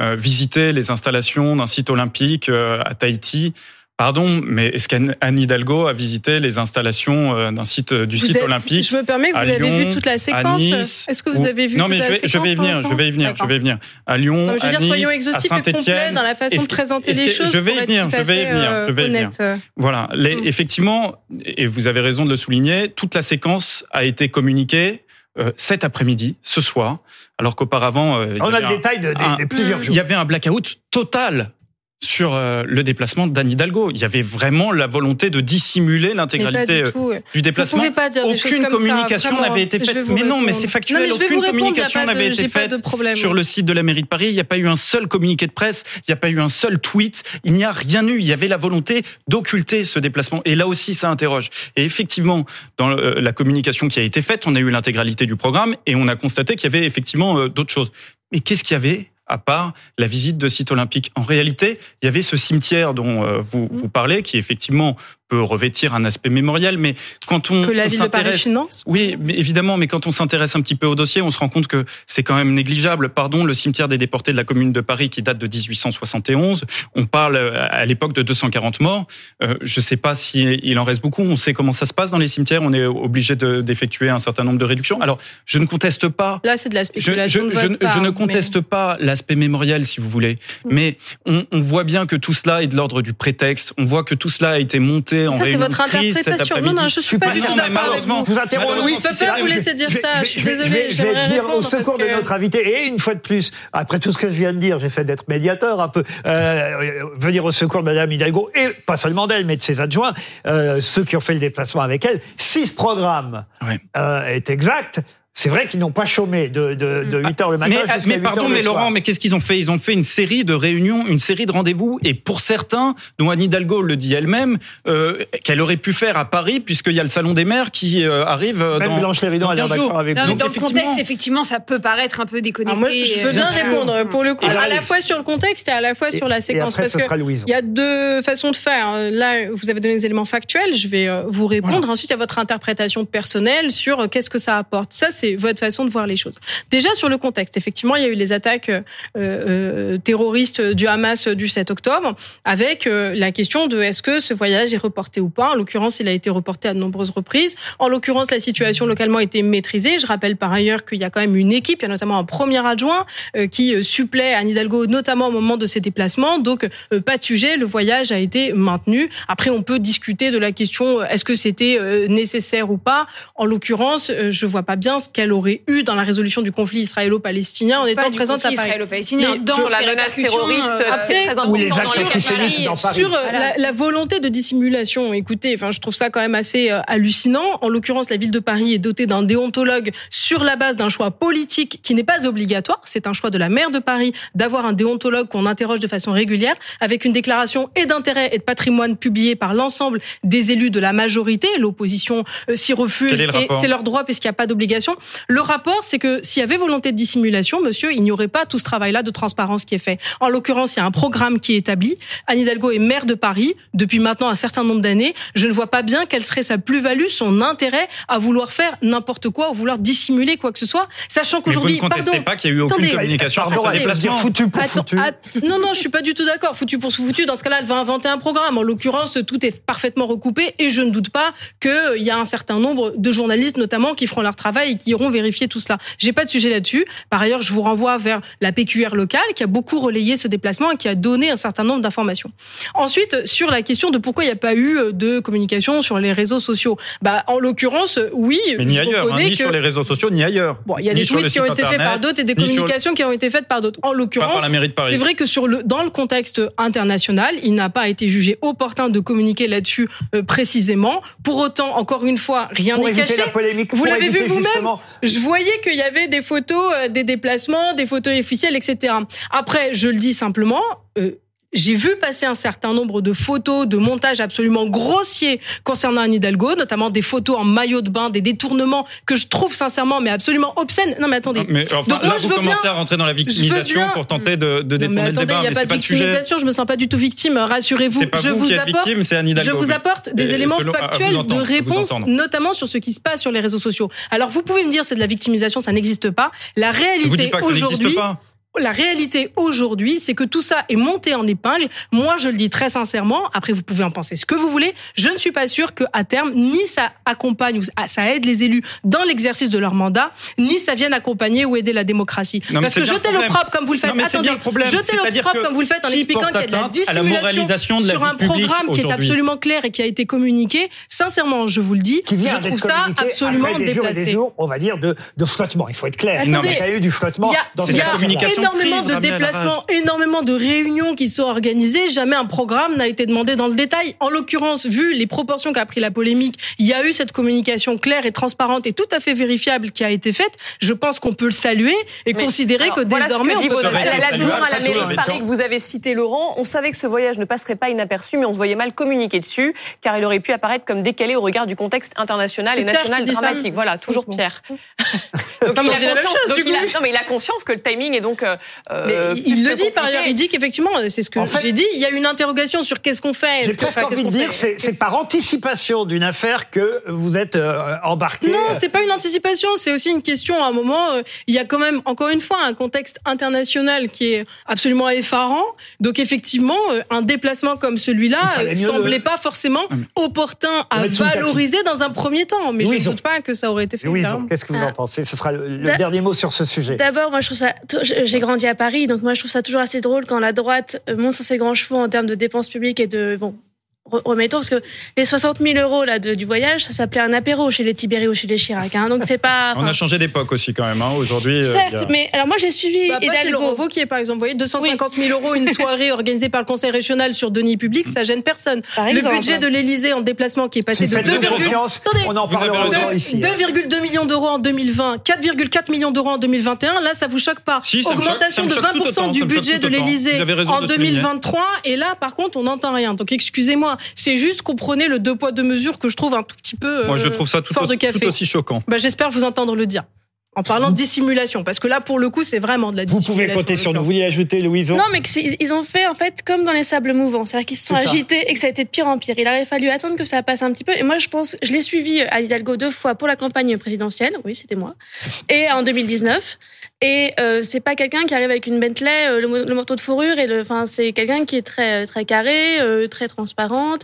Euh, visiter les installations d'un site olympique euh, à Tahiti, Pardon, mais est-ce qu'Anne Hidalgo a visité les installations euh, d'un site du Vous site avez- olympique Je me permets, vous avez Lyon, vu toute la séquence Nice, Est-ce que vous ou- avez vu Non, toute mais la je vais, je séquence vais y venir, je vais y venir, je vais y venir. À Lyon, Non, je veux à dire, Nice, soyons à exhaustifs et complets Saint-Étienne. dans la façon de présenter les choses. je vais y venir, je vais y venir, je vais y venir. Voilà, les, Mm. effectivement, et vous avez raison de le souligner, toute la séquence a été communiquée euh, cet après-midi, ce soir, alors qu'auparavant, euh, il y On a le détail de, il avait un blackout total sur euh, le déplacement d'Anne Hidalgo. Il y avait vraiment la volonté de dissimuler l'intégralité du euh, du déplacement. Pas dire Aucune communication n'avait été faite. Mais non, mais c'est factuel. Non, Aucune communication n'avait été faite sur le site de la mairie de Paris. Il n'y a pas eu un seul communiqué de presse. Il n'y a pas eu un seul tweet. Il n'y a rien eu. Il y avait la volonté d'occulter ce déplacement. Et là aussi, ça interroge. Et effectivement, dans euh, la communication qui a été faite, on a eu l'intégralité du programme et on a constaté qu'il y avait effectivement euh, d'autres choses. Mais qu'est-ce qu'il y avait? À part la visite de site olympique. En réalité, il y avait ce cimetière dont euh, vous, vous parlez, qui effectivement peut revêtir un aspect mémoriel, mais quand on, Que la on ville de Paris finance oui, mais évidemment, mais quand on s'intéresse un petit peu au dossier, on se rend compte que c'est quand même négligeable. Pardon, le cimetière des déportés de la commune de Paris qui date de 1871, on parle euh, à l'époque de 240 morts. Euh, je ne sais pas si il en reste beaucoup. On sait comment ça se passe dans les cimetières. On est obligé de- d'effectuer un certain nombre de réductions. Alors, je ne conteste pas Là, c'est de la je, je, spéculation. je- part, je ne mais- conteste pas l'aspect mémoriel, si vous voulez, Mm. mais on, on voit bien que tout cela est de l'ordre du prétexte. On voit que tout cela a été monté en Ça, c'est réunion votre de crise cet interprétation. Non, non, je suis pas Non, du tout mais malheureusement, vous. Peux c'est pas ça. vous laisser dire Je- ça. je- suis je vais- désolée. Je vais, je vais j'aimerais venir au secours de notre invité. Et une fois de plus, après tout ce que je viens de dire, j'essaie d'être médiateur un peu, euh, venir au secours de Madame Hidalgo, et pas seulement d'elle, mais de ses adjoints, euh, ceux qui ont fait le déplacement avec elle. Si ce programme euh, est exact, c'est vrai qu'ils n'ont pas chômé de, de, de 8 heures le matin Mais, jusqu'à mais 8 pardon, heures le mais soir. Laurent, mais qu'est-ce qu'ils ont fait? Ils ont fait une série de réunions, une série de rendez-vous, et pour certains, dont Anne Hidalgo le dit elle-même, euh, qu'elle aurait pu faire à Paris, puisqu'il y a le salon des maires qui euh, arrive euh, Même dans, Blanche Léridon, dans elle est 15 d'accord avec Non, vous. mais Donc, dans le effectivement- contexte, effectivement, ça peut paraître un peu déconnecté. Alors moi, je veux euh, bien sur- répondre pour le coup, à la fois sur le contexte et à la fois sur la Et séquence. après, parce ce que sera Louise. il y a deux façons de faire. Là, vous avez donné des éléments factuels. Je vais vous répondre. Ensuite, il y a votre interprétation personnelle sur qu'est-ce que ça apporte. Ça, c'est votre façon de voir les choses. Déjà sur le contexte, effectivement, il y a eu les attaques euh, euh, terroristes du Hamas du 7 octobre, avec euh, la question de est-ce que ce voyage est reporté ou pas. En l'occurrence, il a été reporté à de nombreuses reprises. En l'occurrence, la situation localement a été maîtrisée. Je rappelle par ailleurs qu'il y a quand même une équipe, il y a notamment un premier adjoint qui supplée Anne Hidalgo, notamment au moment de ses déplacements. Donc, pas de sujet, le voyage a été maintenu. Après, on peut discuter de la question est-ce que c'était nécessaire ou pas. En l'occurrence, je vois pas bien ce qu'elle aurait eu dans la résolution du conflit israélo-palestinien en étant présente à Paris. israélo-palestinien, Mais dans la menace terroriste, euh, après, très Ou les actes dans Paris. sur euh, Voilà. la, la volonté de dissimulation, écoutez, enfin, je trouve ça quand même assez euh, hallucinant. En l'occurrence, la ville de Paris est dotée d'un déontologue sur la base d'un choix politique qui n'est pas obligatoire. C'est un choix de la maire de Paris d'avoir un déontologue qu'on interroge de façon régulière, avec une déclaration et d'intérêt et de patrimoine publiée par l'ensemble des élus de la majorité. L'opposition euh, s'y refuse et c'est leur droit puisqu'il n'y a pas d'obligation. Le rapport, c'est que s'il y avait volonté de dissimulation, monsieur, il n'y aurait pas tout ce travail-là de transparence qui est fait. En l'occurrence, il y a un programme qui est établi. Anne Hidalgo est maire de Paris depuis maintenant un certain nombre d'années. Je ne vois pas bien quelle serait sa plus-value, son intérêt à vouloir faire n'importe quoi ou vouloir dissimuler quoi que ce soit, sachant qu'aujourd'hui, ne contestez pardon, pas qu'il y a eu aucune Attendez. communication Pardon, sur déplacement. foutu pour Attends, foutu. non, non, je suis pas du tout d'accord. Foutu pour foutu. Dans ce cas-là, elle va inventer un programme. En l'occurrence, tout est parfaitement recoupé et je ne doute pas qu'il y a un certain nombre de journalistes, notamment, qui feront leur travail et qui iront vérifier tout cela. J'ai pas de sujet là-dessus. Par ailleurs, je vous renvoie vers la PQR locale qui a beaucoup relayé ce déplacement et qui a donné un certain nombre d'informations. Ensuite, sur la question de pourquoi il n'y a pas eu de communication sur les réseaux sociaux. Bah, en l'occurrence, oui, Mais ni je ailleurs, hein, ni que sur les réseaux sociaux, ni ailleurs. Bon, il y a Ni des tweets qui ont été faits par d'autres et des le- communications qui ont été faites par d'autres. En l'occurrence, c'est vrai que sur le, dans le contexte international, il n'a pas été jugé opportun de communiquer là-dessus euh, précisément. Pour autant, encore une fois, rien n'est caché. la polémique, Vous l'avez vu vous-même Je voyais qu'il y avait des photos, euh, des déplacements, des photos officielles, etc. Après, je le dis simplement. euh, j'ai vu passer un certain nombre de photos, de montages absolument grossiers concernant Anne Hidalgo, notamment des photos en maillot de bain, des détournements que je trouve sincèrement, mais absolument obscènes. Non, mais attendez. Mais enfin, Donc là, moi, vous je veux commencez bien- à rentrer dans la victimisation pour tenter de, de Non, mais détourner le attendez, débat. il n'y a mais pas de pas victimisation, je me sens pas du tout victime, rassurez-vous. Pas je vous êtes apporte, victime, Hidalgo. Je vous apporte des éléments selon- vous factuels entendre, de vous réponse, notamment sur ce qui se passe sur les réseaux sociaux. Alors vous pouvez me dire c'est de la victimisation, ça n'existe pas. La vous réalité pas que ça n'existe aujourd'hui, pas. La réalité aujourd'hui, c'est que tout ça est monté en épingle. Moi, je le dis très sincèrement. Après, vous pouvez en penser ce que vous voulez. Je ne suis pas sûre que à terme, ni ça accompagne ou ça aide les élus dans l'exercice de leur mandat, ni ça vienne accompagner ou aider la démocratie. Non, Parce que jeter le l'opprobre comme vous le faites, Non, attendez, le jeter l'opprobre que comme vous le faites en expliquant qu'il y a de la dissimulation moralisation de la sur un programme qui est absolument clair et qui a été communiqué. Sincèrement, je vous le dis, Qui vient je trouve ça absolument après des jours et des déplacé. jours, on va dire, de, de flottement. Il faut être clair. Attendez, il y a eu du flottement dans cette communication énormément de déplacements, énormément de réunions qui sont organisées. Jamais un programme n'a été demandé dans le détail. En l'occurrence, vu les proportions qu'a pris la polémique, il y a eu cette communication claire et transparente et tout à fait vérifiable qui a été faite. Je pense qu'on peut le saluer et Mais considérer alors, que voilà désormais que on peut. la- être l'adjoint à la mairie de même Paris que vous avez cité, Laurent, on savait que ce voyage ne passerait pas inaperçu, mais on se voyait mal communiquer dessus, car il aurait pu apparaître comme décalé au regard du contexte international et national dramatique. Voilà, toujours. Pierre. Donc, il a la conscience- non, mais il a conscience que le timing est donc. euh, euh, il- le dit par ailleurs, il dit qu'effectivement, c'est ce que En fait- j'ai dit, il y a une interrogation sur qu'est-ce qu'on fait. J'ai presque envie de dire, c'est c'est par anticipation d'une affaire que vous êtes euh, embarqué. Non, c'est pas une anticipation, c'est aussi une question. À un moment, euh, il y a quand même, encore une fois, un contexte international qui est absolument effarant. Donc effectivement, euh, un déplacement comme celui-là euh, semblait pas forcément Ah, mais- opportun à valoriser dans un premier temps. Mais Oui, je ne ont- doute pas que ça aurait été fait. Oui, qu'est-ce que vous en Ah. pensez? Ce sera le, dernier mot sur ce sujet. D'abord, moi, je trouve ça. J'ai à Paris, donc moi, je trouve ça toujours assez drôle quand la droite euh, monte sur ses grands chevaux en termes de dépenses publiques et de. Bon, remettons, parce que les 60 000 euros là, de- du voyage, ça s'appelait un apéro chez les Tibéri ou chez les Chirac. hein, donc c'est pas. On a changé d'époque aussi quand même. hein. Aujourd'hui, euh, Certes, y a- mais alors moi, j'ai suivi Bah, chez Laurent Hidalgo. Wauquiez, par exemple. Vous voyez, 250 000 euros une soirée organisée par le Conseil régional sur deniers publics, ça gêne personne. Par Le exemple. budget de l'Élysée en déplacement qui est passé Si de faites-nous 2,2 confiance, Attendez. on en Vous avez parlera raison. encore ici. hein. 2,2 millions d'euros en 2020, 4,4 millions d'euros en 2021. Là, ça vous choque pas Si, choque- Augmentation de choque tout 20% autant, du budget de raison en de le souligner. 2023. Et là, par contre, on n'entend rien. Donc, excusez-moi. C'est juste qu'on prenait le deux poids deux mesures que je trouve un tout petit peu Moi, je euh, trouve ça tout, fort de aussi, café. tout aussi choquant. Bah, J'espère vous entendre le dire. En parlant de dissimulation, parce que là, pour le coup, c'est vraiment de la Vous dissimulation. pouvez compter sur nous. Vous voulez ajouter, Louison Non, mais ils ont fait en fait comme dans les sables mouvants, c'est-à-dire qu'ils se sont ça. agités et que ça a été de pire en pire. Il aurait fallu attendre que ça passe un petit peu. Et moi, je pense, je l'ai suivi à Hidalgo deux fois pour la campagne présidentielle, oui, c'était moi, et en 2019. Et euh, c'est pas quelqu'un qui arrive avec une Bentley, euh, le, le manteau de fourrure et le, enfin, c'est quelqu'un qui est très très carré, euh, très transparente.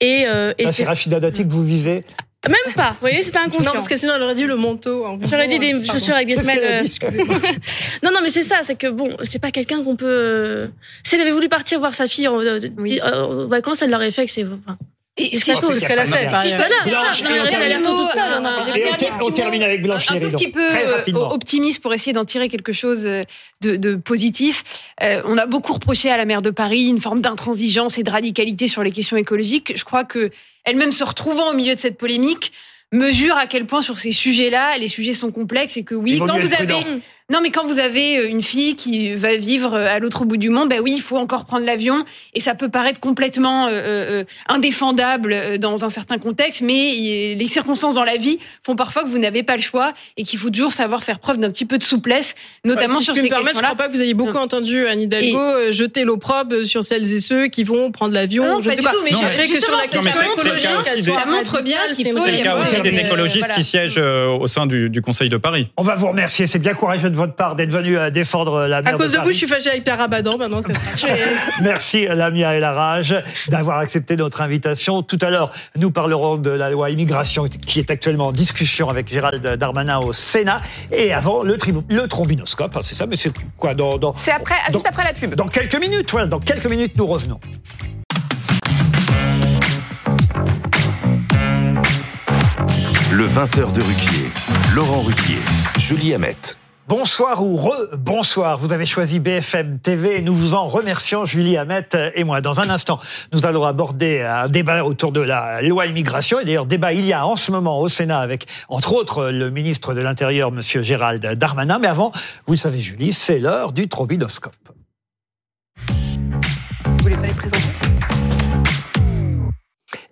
Et, euh, et c'est Rachida Dati que vous visez. Même pas. Vous voyez, c'était inconscient. Non, parce que sinon, elle aurait dit le manteau. J'aurais dit des Pardon. chaussures avec des semelles. dit. euh, non, non, mais c'est ça, c'est que bon, c'est pas quelqu'un qu'on peut. euh, Si elle avait voulu partir voir sa fille en, euh, Oui. euh, en vacances, elle l'aurait fait. Que c'est. enfin, Et c'est ce qu'elle a fait. Si je peux ailleurs. là, Blanche, non, et mais on termine. avec Blanche un tout petit peu euh, optimiste pour essayer d'en tirer quelque chose euh, de, positif. Euh, on a beaucoup reproché à la maire de Paris une forme d'intransigeance et de radicalité sur les questions écologiques. Je crois que elle-même se retrouvant au milieu de cette polémique mesure à quel point sur ces sujets-là, les sujets sont complexes et que oui, quand vous avez prudent. Non mais quand vous avez euh, une fille qui va vivre euh, à l'autre bout du monde, ben oui, il faut encore prendre l'avion et ça peut paraître complètement euh, euh, indéfendable dans un certain contexte, mais il- les circonstances dans la vie font parfois que vous n'avez pas le choix et qu'il faut toujours savoir faire preuve d'un petit peu de souplesse, notamment si sur je peux ces me permettre, je questions-là. crois pas que vous ayez beaucoup Non. entendu Anne Hidalgo jeter l'opprobre sur celles et ceux qui vont prendre l'avion. Ah non, je pas sais du pas. tout, mais Non, je- Après que sur la mais question écologique, Ça montre bien qu'il faut c'est le cas aussi des mais, écologistes qui siègent au sein du, du Conseil de Paris. On va vous remercier. C'est bien courageux de votre part d'être venu euh, défendre la À maire cause de vous, Paris. je suis fâchée avec Pierre Abadan. Maintenant, Merci Lamia et la rage d'avoir accepté notre invitation. Tout à l'heure, nous parlerons de la loi immigration qui est actuellement en discussion avec Gérald Darmanin au Sénat. Et avant, le, le trombinoscope. Ah, c'est ça, mais c'est quoi dans, dans, C'est après, dans- juste après la pub. dans quelques minutes. Voilà, dans quelques minutes, nous revenons. Le 20h de Ruquier. Laurent Ruquier. Julie Hamet. Bonsoir ou re-bonsoir. Vous avez choisi BFM TV nous vous en remercions, Julie Hamet et moi. Dans un instant, nous allons aborder un débat autour de la loi immigration. Et d'ailleurs, débat il y a en ce moment au Sénat avec, entre autres, le ministre de l'Intérieur, monsieur Gérald Darmanin. Mais avant, vous le savez, Julie, c'est l'heure du trombinoscope. Vous voulez pas les présenter?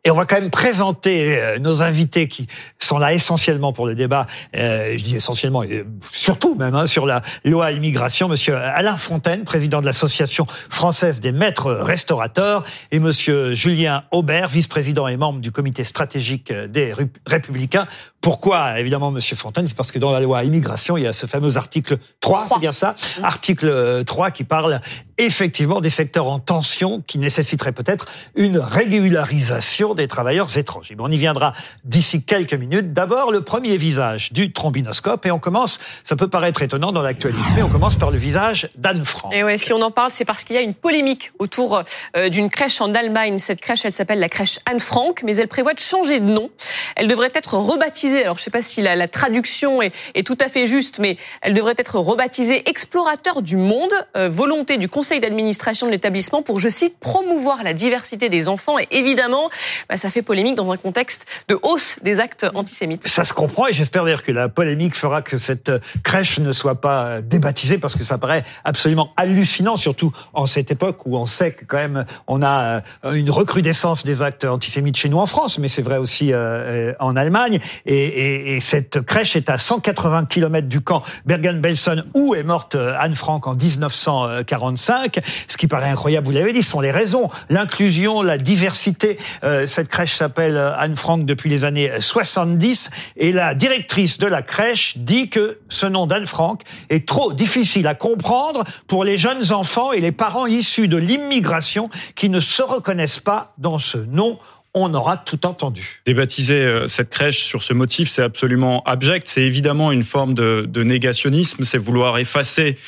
Et on va quand même présenter euh, nos invités qui sont là essentiellement pour le débat. Euh, essentiellement, surtout même hein, sur la loi immigration. Monsieur Alain Fontaine, président de l'association française des maîtres restaurateurs, et Monsieur Julien Aubert, vice-président et membre du comité stratégique des Ru- Républicains. Pourquoi évidemment Monsieur Fontaine C'est parce que dans la loi immigration, il y a ce fameux article 3, c'est bien ça, article euh, 3 qui parle effectivement des secteurs en tension qui nécessiteraient peut-être une régularisation des travailleurs étrangers. Mais on y viendra d'ici quelques minutes. D'abord, le premier visage du trombinoscope. Et on commence, ça peut paraître étonnant dans l'actualité, mais on commence par le visage d'Anne Frank. Et ouais, si on en parle, c'est parce qu'il y a une polémique autour euh, d'une crèche en Allemagne. Cette crèche, elle s'appelle la crèche Anne Frank, mais elle prévoit de changer de nom. Elle devrait être rebaptisée. Alors, je sais pas si la, traduction est, tout à fait juste, mais elle devrait être rebaptisée Explorateur du monde. Euh, volonté du conseil d'administration de l'établissement pour, je cite, promouvoir la diversité des enfants. Et évidemment, bah, ça fait polémique dans un contexte de hausse des actes antisémites. Ça se comprend et j'espère d'ailleurs que la polémique fera que cette crèche ne soit pas débaptisée parce que ça paraît absolument hallucinant, surtout en cette époque où on sait que quand même on a euh, une recrudescence des actes antisémites chez nous en France, mais c'est vrai aussi euh, en Allemagne. Et, et, cette crèche est à 180 km du camp Bergen-Belsen où est morte euh, Anne Frank en 1945. Ce qui paraît incroyable, vous l'avez dit, ce sont les raisons, l'inclusion, la diversité. Euh, cette crèche s'appelle Anne Frank depuis les années 70 et la directrice de la crèche dit que ce nom d'Anne Frank est trop difficile à comprendre pour les jeunes enfants et les parents issus de l'immigration qui ne se reconnaissent pas dans ce nom on aura tout entendu. Débaptiser euh, cette crèche sur ce motif, c'est absolument abject. C'est évidemment une forme de, de négationnisme. C'est vouloir effacer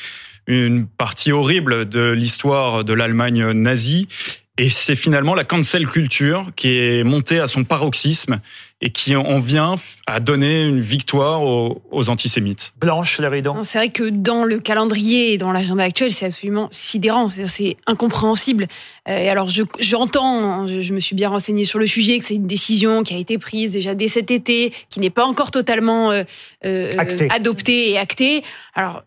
une partie horrible de l'histoire de l'Allemagne nazie. Et c'est finalement la cancel culture qui est montée à son paroxysme et qui en vient à donner une victoire aux, aux antisémites. Blanche Léridon. C'est vrai que dans le calendrier et dans l'agenda actuel, c'est absolument sidérant, c'est incompréhensible. Euh, Et alors, j'entends, je, je, me suis bien renseignée sur le sujet, que c'est une décision qui a été prise déjà dès cet été, qui n'est pas encore totalement euh, Acté. adoptée et actée. Alors,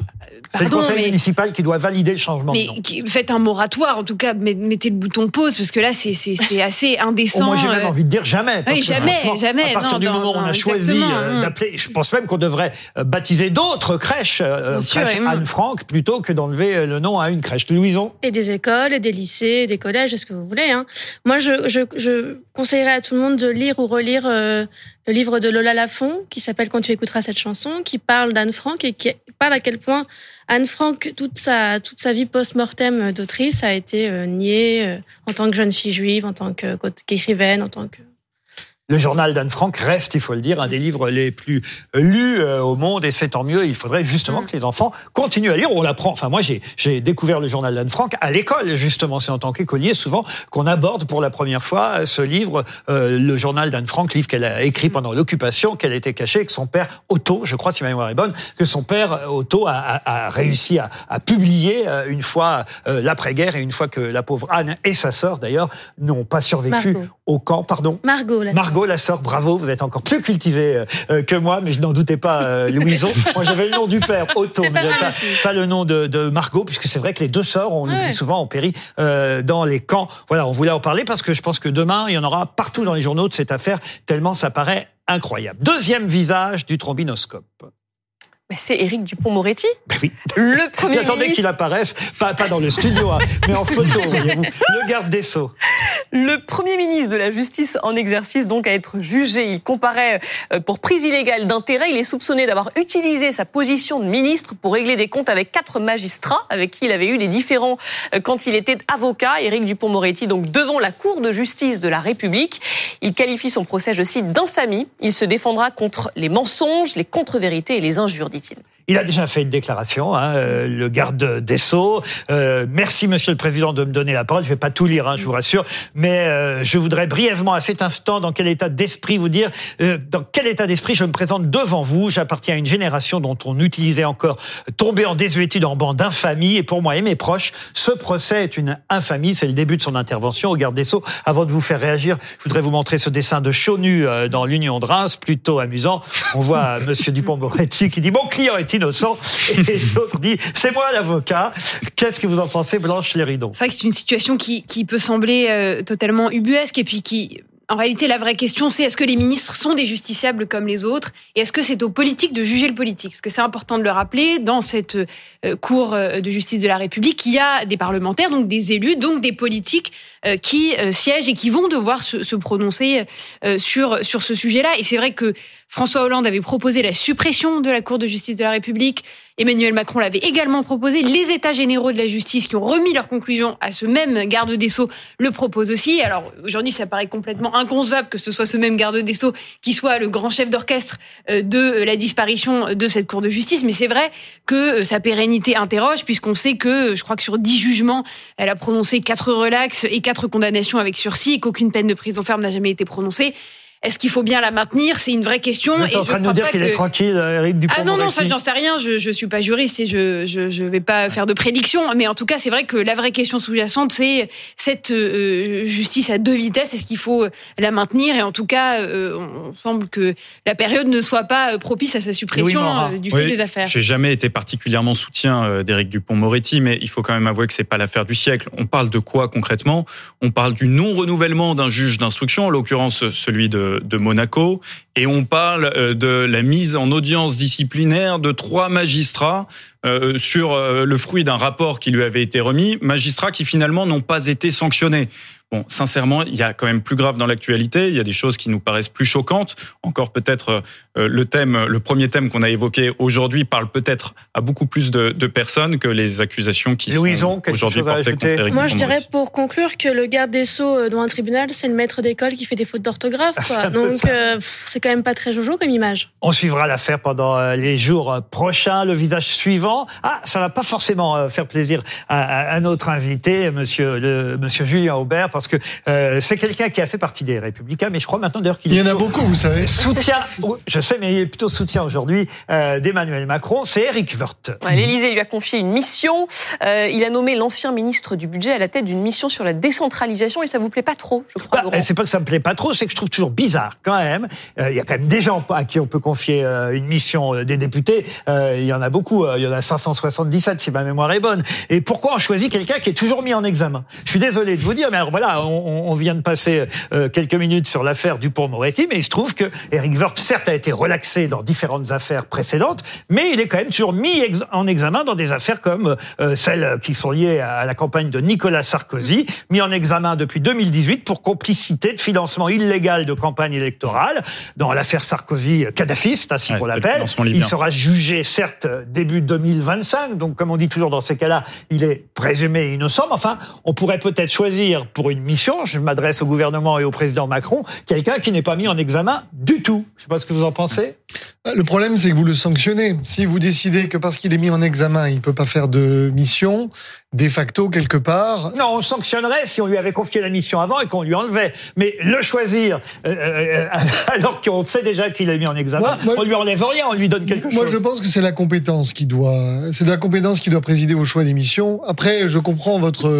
c'est le conseil mais, municipal qui doit valider le changement. Mais qui, faites un moratoire, en tout cas, mettez le bouton pause, parce que là, c'est assez indécent. Moi, j'ai même envie de dire jamais. Oui, jamais, jamais. À partir non, du non, moment où on a choisi euh, d'appeler, je pense même qu'on devrait euh, baptiser d'autres crèches, euh, sûr, crèche oui. Anne Frank, plutôt que d'enlever le nom à une crèche. Louison Et des écoles, et des lycées, et des collèges, est-ce que vous voulez. Hein. Moi, je, je, je, conseillerais à tout le monde de lire ou relire euh, le livre de Lola Lafont, qui s'appelle Quand tu écouteras cette chanson, qui parle d'Anne Frank et qui parle à quel point Anne Frank, toute sa, toute sa vie post-mortem d'autrice, a été euh, niée euh, en tant que jeune fille juive, en tant qu'écrivaine, en tant que... Le journal d'Anne Frank reste, il faut le dire, un des livres les plus lus euh, au monde, et c'est tant mieux. Il faudrait justement Mm. que les enfants continuent à lire. On l'apprend. Enfin, moi, j'ai découvert le journal d'Anne Frank à l'école, justement. C'est en tant qu'écolier souvent qu'on aborde pour la première fois ce livre, euh, le journal d'Anne Frank, livre qu'elle a écrit pendant l'occupation, qu'elle était cachée, que son père Otto, je crois, si ma mémoire est bonne, que son père Otto a, a, a réussi à, à, publier euh, une fois euh, l'après-guerre et une fois que la pauvre Anne et sa sœur, d'ailleurs, n'ont pas survécu. Au camp. Pardon. Margot, la Margot, la sœur, bravo, vous êtes encore plus cultivé euh, que moi, mais je n'en doutais pas, euh, Louison. moi, j'avais le nom du père, Otto, mais pas pas le nom de, de Margot, puisque c'est vrai que les deux sœurs, on Ouais. oublie souvent, ont péri euh, dans les camps. Voilà, on voulait en parler parce que je pense que demain, il y en aura partout dans les journaux de cette affaire, tellement ça paraît incroyable. Deuxième visage du trombinoscope. Mais c'est Éric Dupont-Moretti, Ben oui. le premier J'attendais ministre. qu'il apparaisse, pas, pas dans le studio, hein, mais en photo, voyez-vous. Le garde des Sceaux. Le Premier ministre de la Justice en exercice, donc, à être jugé. Il comparaît euh, pour prise illégale d'intérêt. Il est soupçonné d'avoir utilisé sa position de ministre pour régler des comptes avec quatre magistrats avec qui il avait eu des différends euh, quand il était avocat. Éric Dupont-Moretti, donc, devant la Cour de justice de la République. Il qualifie son procès, je cite, d'infamie. Il se défendra contre les mensonges, les contre-vérités et les injures, руководитель. Il a déjà fait une déclaration, hein, euh, le garde des Sceaux. Euh, merci, Monsieur le Président, de me donner la parole. Je vais pas tout lire, hein, je vous rassure, mais euh, je voudrais brièvement, à cet instant, dans quel état d'esprit vous dire, euh, dans quel état d'esprit je me présente devant vous. J'appartiens à une génération dont on utilisait encore tomber en désuétude en banc d'infamie, et pour moi et mes proches, ce procès est une infamie. C'est le début de son intervention au garde des Sceaux. Avant de vous faire réagir, je voudrais vous montrer ce dessin de Chaunu euh, dans l'Union de Reims, plutôt amusant. On voit Monsieur Dupont-Moretti qui dit mon client innocent. Et l'autre dit c'est moi l'avocat. Qu'est-ce que vous en pensez, Blanche Léridon C'est vrai que c'est une situation qui, qui peut sembler euh, totalement ubuesque et puis qui en réalité, la vraie question, c'est est-ce que les ministres sont des justiciables comme les autres Et est-ce que c'est aux politiques de juger le politique? Parce que c'est important de le rappeler, dans cette euh, Cour euh, de justice de la République, il y a des parlementaires, donc des élus, donc des politiques qui siègent et qui vont devoir se, prononcer sur ce sujet-là. Et c'est vrai que François Hollande avait proposé la suppression de la Cour de justice de la République. Emmanuel Macron l'avait également proposé. Les États généraux de la justice qui ont remis leurs conclusions à ce même garde des Sceaux le proposent aussi. Alors aujourd'hui, ça paraît complètement inconcevable que ce soit ce même garde des Sceaux qui soit le grand chef d'orchestre de la disparition de cette Cour de justice. Mais c'est vrai que sa pérennité interroge puisqu'on sait que, je crois que sur dix jugements, elle a prononcé quatre relax et quatre condamnations avec sursis et qu'aucune peine de prison ferme n'a jamais été prononcée. Est-ce qu'il faut bien la maintenir? C'est une vraie question. Vous êtes en train de nous dire qu'il est tranquille, Eric Dupond Ah non, non, ça j'en sais rien. Je je suis pas juriste et je je je vais pas faire de prédictions. Mais en tout cas, c'est vrai que la vraie question sous-jacente, c'est cette euh, justice à deux vitesses. Est-ce qu'il faut la maintenir? Et en tout cas, euh, on semble que la période ne soit pas propice à sa suppression euh, du fait des affaires. J'ai jamais été particulièrement soutien d'Éric Dupond-Moretti, mais il faut quand même avouer que c'est pas l'affaire du siècle. On parle de quoi concrètement? On parle du non-renouvellement d'un juge d'instruction, en l'occurrence celui de de Monaco et on parle euh, de la mise en audience disciplinaire de trois magistrats euh, sur euh, le fruit d'un rapport qui lui avait été remis, magistrats qui finalement n'ont pas été sanctionnés. Bon, sincèrement, il y a quand même plus grave dans l'actualité. Il y a des choses qui nous paraissent plus choquantes. Encore peut-être euh, le thème, le premier thème qu'on a évoqué aujourd'hui parle peut-être à beaucoup plus de, de, personnes que les accusations qui sont aujourd'hui portées contre Eric Moi, je dirais pour conclure que le garde des sceaux euh, dans un tribunal, c'est le maître d'école qui fait des fautes d'orthographe. Ah, Donc, euh, c'est quand même pas très jojo comme image. On suivra l'affaire pendant les jours prochains. Le visage suivant, ah, ça va pas forcément faire plaisir à, à notre invité, Monsieur le, Monsieur Julien Aubert, parce que euh, c'est quelqu'un qui a fait partie des Républicains, mais je crois maintenant d'ailleurs qu'il il y en a beaucoup, vous savez. Soutien, je sais, mais il est plutôt soutien aujourd'hui euh, d'Emmanuel Macron. C'est Eric Woerth. Ouais, L'Élysée lui a confié une mission. Euh, il a nommé l'ancien ministre du budget à la tête d'une mission sur la décentralisation et ça vous plaît pas trop, je crois. Bah, c'est pas que ça me plaît pas trop, c'est que je trouve toujours bizarre quand même. Euh, il y a quand même des gens à qui on peut confier euh, une mission des députés. il y en a beaucoup. il y en a 577 si ma mémoire est bonne. Et pourquoi on choisit quelqu'un qui est toujours mis en examen? Je suis désolé de vous dire, mais alors voilà, on, on vient de passer euh, quelques minutes sur l'affaire Dupont-Moretti, mais il se trouve que Eric Woerth, certes, a été relaxé dans différentes affaires précédentes, mais il est quand même toujours mis en examen dans des affaires comme euh, celles qui sont liées à la campagne de Nicolas Sarkozy, mis en examen depuis 2018 pour complicité de financement illégal de campagne électorale. Dans l'affaire Sarkozy kadhafiste, ainsi qu'on l'appelle, il sera jugé, certes, début 2025. Donc, comme on dit toujours dans ces cas-là, il est présumé innocent. Mais enfin, on pourrait peut-être choisir pour une mission, je m'adresse au gouvernement et au président Macron, quelqu'un qui n'est pas mis en examen du tout. Je ne sais pas ce que vous en pensez. Le problème, c'est que vous le sanctionnez. Si vous décidez que parce qu'il est mis en examen, il peut pas faire de mission, de facto quelque part. Non, on sanctionnerait si on lui avait confié la mission avant et qu'on lui enlevait. Mais le choisir euh, euh, alors qu'on sait déjà qu'il est mis en examen, on lui enlève rien, on lui donne quelque chose. Moi, je pense que c'est la compétence qui doit, c'est la compétence qui doit présider au choix des missions. Après, je comprends votre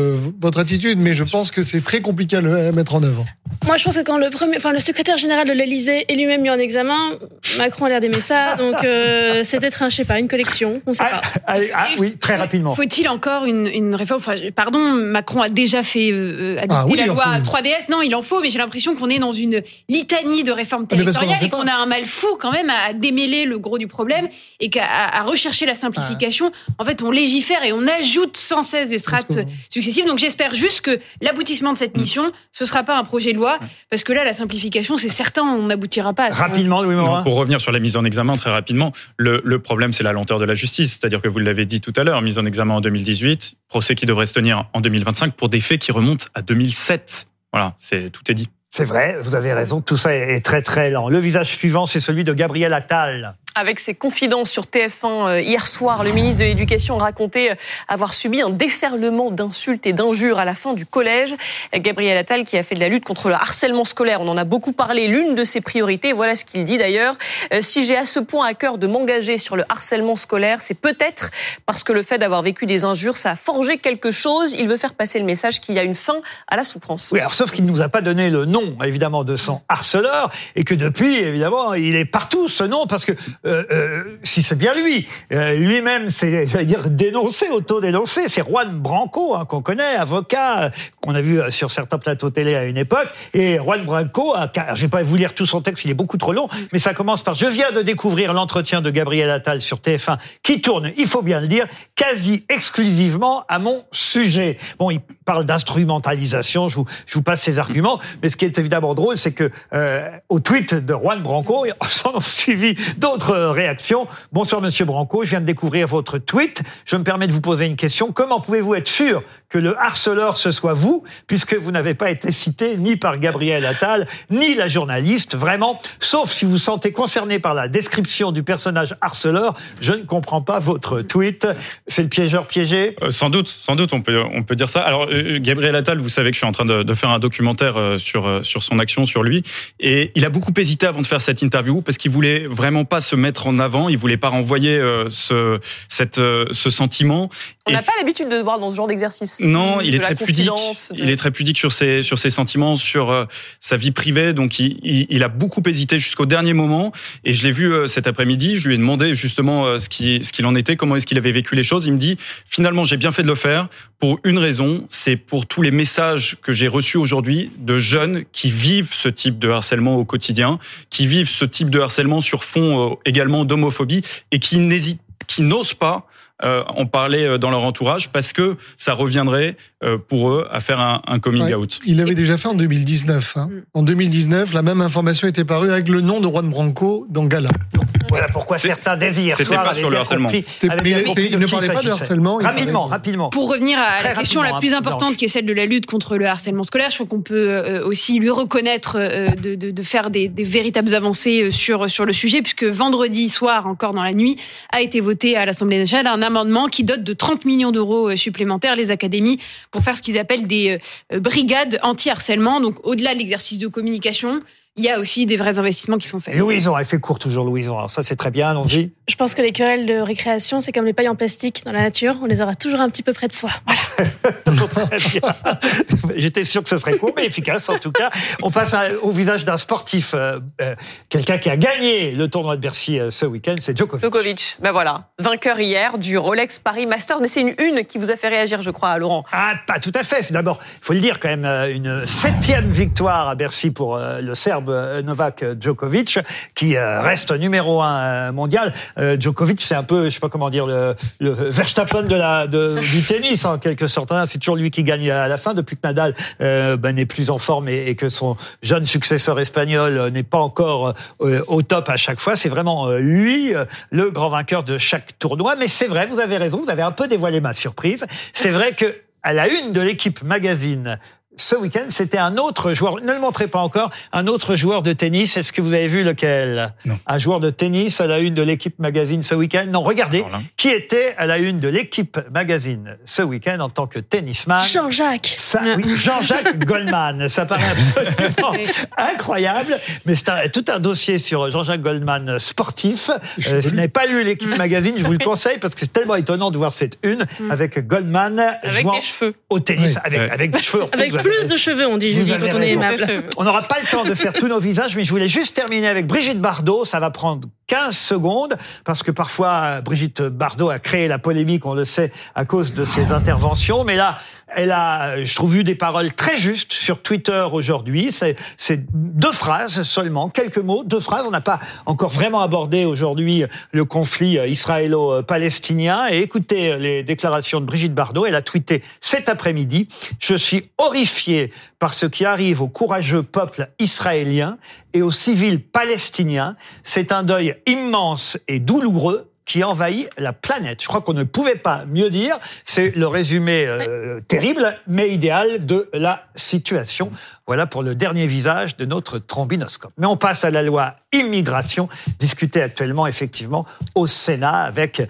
votre attitude, mais je pense que c'est très compliqué à, le, mettre en œuvre. Moi, je pense que quand le premier, enfin le secrétaire général de l'Élysée est lui-même mis en examen, Macron a l'air d'aimer ça, donc euh, c'était tranché par une collection. On sait ah, pas. Ah, ah, oui, très rapidement. Faut-il encore une, une réforme? Enfin, Pardon, Macron a déjà fait euh, ah la loi 3DS. Non, il en faut, mais j'ai l'impression qu'on est dans une litanie de réformes territoriales et qu'on a un mal fou quand même à démêler le gros du problème et qu'à à rechercher la simplification. En fait, on légifère et on ajoute sans cesse des strates successives. Donc j'espère juste que l'aboutissement de cette mm. mission, ce sera pas un projet de loi, parce que là, la simplification, c'est certain, on n'aboutira pas. À Rapidement, Louis Morin. Pour revenir sur la mise en examen très rapidement, le, problème, c'est la lenteur de la justice. C'est-à-dire que vous l'avez dit tout à l'heure, mise en examen en 2018, procès qui devrait se tenir en 2025 pour des faits qui remontent à 2007. Voilà, tout est dit. C'est vrai, vous avez raison, tout ça est très très lent. Le visage suivant, c'est celui de Gabriel Attal. Avec ses confidences sur TF1 euh, hier soir, le ministre de l'Éducation racontait euh, avoir subi un déferlement d'insultes et d'injures à la fin du collège. Gabriel Attal qui a fait de la lutte contre le harcèlement scolaire, on en a beaucoup parlé, l'une de ses priorités, voilà ce qu'il dit d'ailleurs. Euh, si j'ai à ce point à cœur de m'engager sur le harcèlement scolaire, c'est peut-être parce que le fait d'avoir vécu des injures, ça a forgé quelque chose. Il veut faire passer le message qu'il y a une fin à la souffrance. Oui, alors sauf qu'il ne nous a pas donné le nom, évidemment, de son harceleur et que depuis, évidemment, il est partout ce nom parce que si c'est bien lui. Euh, Lui-même, c'est, j'allais dire, dénoncé, auto-dénoncé. C'est Juan Branco, hein, qu'on connaît, avocat, euh, qu'on a vu euh, sur certains plateaux télé à une époque. Et Juan Branco, a, je vais pas vous lire tout son texte, il est beaucoup trop long, mais ça commence par Je viens de découvrir l'entretien de Gabriel Attal sur TF1 qui tourne, il faut bien le dire, quasi exclusivement à mon sujet. Bon, il parle d'instrumentalisation, je vous, je vous passe ses arguments, mais ce qui est évidemment drôle, c'est que euh, au tweet de Juan Branco, s'en ont suivi d'autres réactions. Bonsoir Monsieur Branco, je viens de découvrir votre tweet. Je me permets de vous poser une question. Comment pouvez-vous être sûr que le harceleur ce soit vous, puisque vous n'avez pas été cité ni par Gabriel Attal, ni la journaliste, vraiment, sauf si vous sentez concerné par la description du personnage harceleur, je ne comprends pas votre tweet. C'est le piégeur piégé? Euh, Sans doute, sans doute, on peut, on peut dire ça. Alors, euh, Gabriel Attal, vous savez que je suis en train de, faire un documentaire euh, sur euh, sur son action, sur lui, et il a beaucoup hésité avant de faire cette interview parce qu'il voulait vraiment pas se mettre en avant, il voulait pas renvoyer euh, ce cette euh, ce sentiment. On n'a pas l'habitude de se voir dans ce genre d'exercice. non, il est très pudique. de- Il est très pudique sur ses sur ses sentiments, sur euh, sa vie privée. Donc, il, il, il a beaucoup hésité jusqu'au dernier moment. Et je l'ai vu euh, cet après-midi. Je lui ai demandé justement euh, ce qui ce qu'il en était, comment est-ce qu'il avait vécu les choses. Il me dit finalement j'ai bien fait de le faire pour une raison, c'est pour tous les messages que j'ai reçus aujourd'hui de jeunes qui vivent ce type de harcèlement au quotidien, qui vivent ce type de harcèlement sur fond également d'homophobie et qui n'hésitent, qui n'osent pas euh, en parler euh, dans leur entourage parce que ça reviendrait pour eux à faire un, un coming Ouais. out. Il l'avait déjà fait en 2019. hein. En 2019, la même information était parue avec le nom de Juan Branco dans Gala. Voilà pourquoi certains désirs. c'était pas sur le harcèlement. Il- ne parlait pas de harcèlement, Rapidement, parlait- rapidement. Pour revenir à Très la question la plus importante qui est celle de la lutte contre le harcèlement scolaire, je crois qu'on peut euh, aussi lui reconnaître euh, de, de- de faire des, des véritables avancées euh, sur, sur le sujet, puisque vendredi soir, encore dans la nuit, a été voté à l'Assemblée nationale un amendement qui dote de 30 millions d'euros euh, supplémentaires les académies pour faire ce qu'ils appellent des euh, brigades anti-harcèlement. Donc au-delà de l'exercice de communication, il y a aussi des vrais investissements qui sont faits. Louison, elle fait court toujours, Louison. Alors ça, c'est très bien, allons-y. Je pense que les querelles de récréation, c'est comme les pailles en plastique dans la nature. On les aura toujours un petit peu près de soi. Voilà. Très bien. J'étais sûr que ce serait court, mais efficace en tout cas. On passe à- au visage d'un sportif, euh, euh, quelqu'un qui a gagné le tournoi de Bercy euh, ce week-end, c'est Djokovic. Djokovic, ben voilà, vainqueur hier du Rolex Paris Masters. Mais c'est une une qui vous a fait réagir, je crois, Laurent. Ah, pas tout à fait. D'abord, il faut le dire quand même, une septième victoire à Bercy pour euh, le Serbe euh, Novak Djokovic, qui euh, reste numéro un euh, mondial. Djokovic, c'est un peu, je sais pas comment dire, le, Verstappen de la, du tennis en quelque sorte. hein. C'est toujours lui qui gagne à la fin, depuis que Nadal ben, n'est plus en forme et, que son jeune successeur espagnol n'est pas encore au top à chaque fois. C'est vraiment lui, le grand vainqueur de chaque tournoi. Mais c'est vrai, vous avez raison, vous avez un peu dévoilé ma surprise. C'est vrai que à la une de l'équipe magazine ce week-end, c'était un autre joueur, ne le montrez pas encore, un autre joueur de tennis. Est-ce que vous avez vu lequel? Non. Un joueur de tennis à la une de l'équipe magazine ce week-end? Non, regardez, qui était à la une de l'équipe magazine ce week-end en tant que tennisman? Jean-Jacques. ça, oui, Jean-Jacques Goldman, ça paraît absolument incroyable, mais c'est tout un dossier sur Jean-Jacques Goldman sportif. Euh, si vous n'avez pas lu l'équipe magazine, je vous le conseille parce que c'est tellement étonnant de voir cette une avec Goldman Avec jouant des cheveux. au tennis Oui. avec, des cheveux. Avec plus de cheveux, on dit, Vous Julie, avez quand on est raison. aimable. On n'aura pas le temps de faire tous nos visages, mais je voulais juste terminer avec Brigitte Bardot. Ça va prendre 15 secondes, parce que parfois, Brigitte Bardot a créé la polémique, on le sait, à cause de ses interventions. Mais là, elle a, je trouve, eu des paroles très justes sur Twitter aujourd'hui. C'est deux phrases seulement, quelques mots, deux phrases. On n'a pas encore vraiment abordé aujourd'hui le conflit israélo-palestinien. Et écoutez les déclarations de Brigitte Bardot. Elle a tweeté cet après-midi. Je suis horrifié par ce qui arrive au courageux peuple israélien et aux civils palestiniens. C'est un deuil immense et douloureux qui envahit la planète. Je crois qu'on ne pouvait pas mieux dire. C'est le résumé euh, terrible, mais idéal de la situation. Voilà pour le dernier visage de notre trombinoscope. Mais on passe à la loi immigration, discutée actuellement effectivement au Sénat avec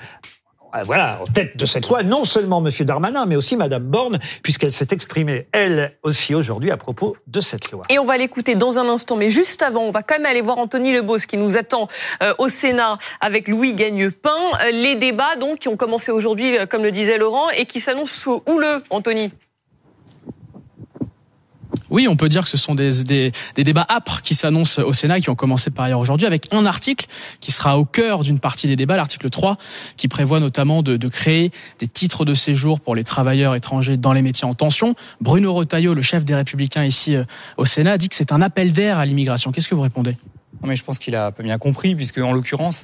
voilà, en tête de cette loi, non seulement Monsieur Darmanin, mais aussi Madame Borne, puisqu'elle s'est exprimée, elle aussi, aujourd'hui, à propos de cette loi. Et on va l'écouter dans un instant. Mais juste avant, on va quand même aller voir Anthony Lebos qui nous attend euh, au Sénat avec Louis Gagnepin. Euh, les débats donc qui ont commencé aujourd'hui, euh, comme le disait Laurent, et qui s'annoncent houleux, Anthony. Oui, on peut dire que ce sont des, des, des débats âpres qui s'annoncent au Sénat, qui ont commencé par ailleurs aujourd'hui, avec un article qui sera au cœur d'une partie des débats, l'article 3, qui prévoit notamment de, de, créer des titres de séjour pour les travailleurs étrangers dans les métiers en tension. Bruno Retailleau, le chef des Républicains ici euh, au Sénat, dit que c'est un appel d'air à l'immigration. Qu'est-ce que vous répondez? Non mais je pense qu'il a pas bien compris, puisque en l'occurrence,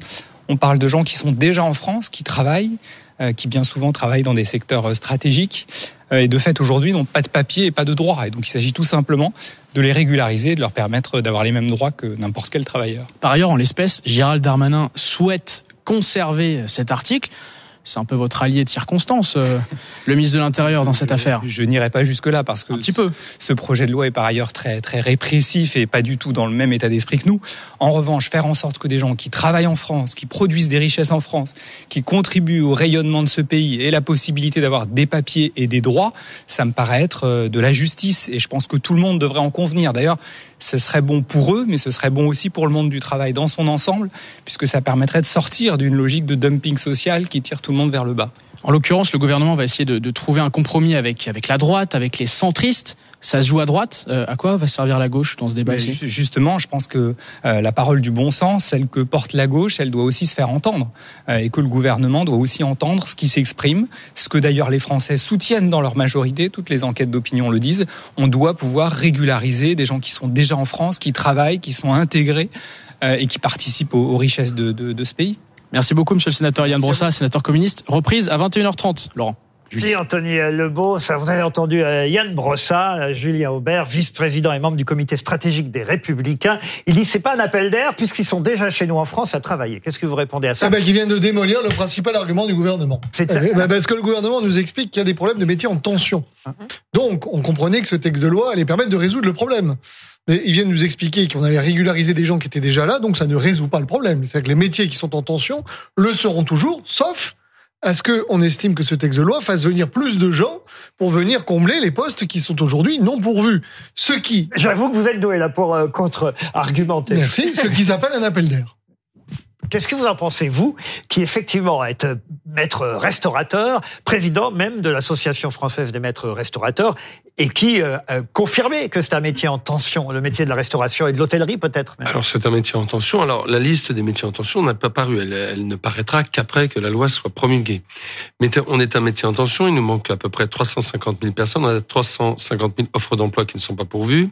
on parle de gens qui sont déjà en France, qui travaillent, euh, qui bien souvent travaillent dans des secteurs euh, stratégiques, et de fait aujourd'hui n'ont pas de papier et pas de droit. Et donc il s'agit tout simplement de les régulariser, de leur permettre d'avoir les mêmes droits que n'importe quel travailleur. Par ailleurs, en l'espèce, Gérald Darmanin souhaite conserver cet article c'est un peu votre allié de circonstance, euh, le ministre de l'Intérieur dans cette affaire. Je, n'irai pas jusque là parce que un petit peu. Ce projet de loi est par ailleurs très très répressif et pas du tout dans le même état d'esprit que nous. En revanche, faire en sorte que des gens qui travaillent en France, qui produisent des richesses en France, qui contribuent au rayonnement de ce pays aient la possibilité d'avoir des papiers et des droits, ça me paraît être euh, de la justice et je pense que tout le monde devrait en convenir. D'ailleurs, ce serait bon pour eux, mais ce serait bon aussi pour le monde du travail dans son ensemble, puisque ça permettrait de sortir d'une logique de dumping social qui tire tout le monde vers le bas. En l'occurrence, le gouvernement va essayer de, de, trouver un compromis avec, avec la droite, avec les centristes. Ça se joue à droite. Euh, à quoi va servir la gauche dans ce débat ici Justement, je pense que euh, la parole du bon sens, celle que porte la gauche, elle doit aussi se faire entendre. Euh, et que le gouvernement doit aussi entendre ce qui s'exprime, ce que d'ailleurs les Français soutiennent dans leur majorité, toutes les enquêtes d'opinion le disent. On doit pouvoir régulariser des gens qui sont déjà en France, qui travaillent, qui sont intégrés et qui participent aux, aux richesses de, de, de ce pays. Merci beaucoup, monsieur le sénateur Yann Brossa, sénateur communiste. Reprise à 21h30, Laurent. Merci Anthony Lebeau. Ça, vous avez entendu euh, Yann Brossa, euh, Julien Aubert, vice-président et membre du comité stratégique des Républicains. Il dit c'est pas un appel d'air puisqu'ils sont déjà chez nous en France à travailler. Qu'est-ce que vous répondez à ça? Ah ben, Qui vient de démolir le principal argument du gouvernement. C'est eh ben, parce que le gouvernement nous explique qu'il y a des problèmes de métier en tension. Donc, on comprenait que ce texte de loi allait permettre de résoudre le problème. Mais ils viennent nous expliquer qu'on allait régulariser des gens qui étaient déjà là, donc ça ne résout pas le problème. C'est-à-dire que les métiers qui sont en tension le seront toujours, sauf est-ce qu'on estime que ce texte de loi fasse venir plus de gens pour venir combler les postes qui sont aujourd'hui non pourvus Ce qui... J'avoue que vous êtes doué là pour euh, contre-argumenter. Merci. Ce qui s'appelle un appel d'air. Qu'est-ce que vous en pensez, vous, qui effectivement êtes maître restaurateur, président même de l'Association française des maîtres restaurateurs, et qui euh, euh, confirmait que c'est un métier en tension, le métier de la restauration et de l'hôtellerie peut-être Alors c'est un métier en tension. Alors la liste des métiers en tension n'a pas paru. Elle, elle ne paraîtra qu'après que la loi soit promulguée. Mais on est un métier en tension. Il nous manque à peu près 350 000 personnes. On a 350 000 offres d'emploi qui ne sont pas pourvues.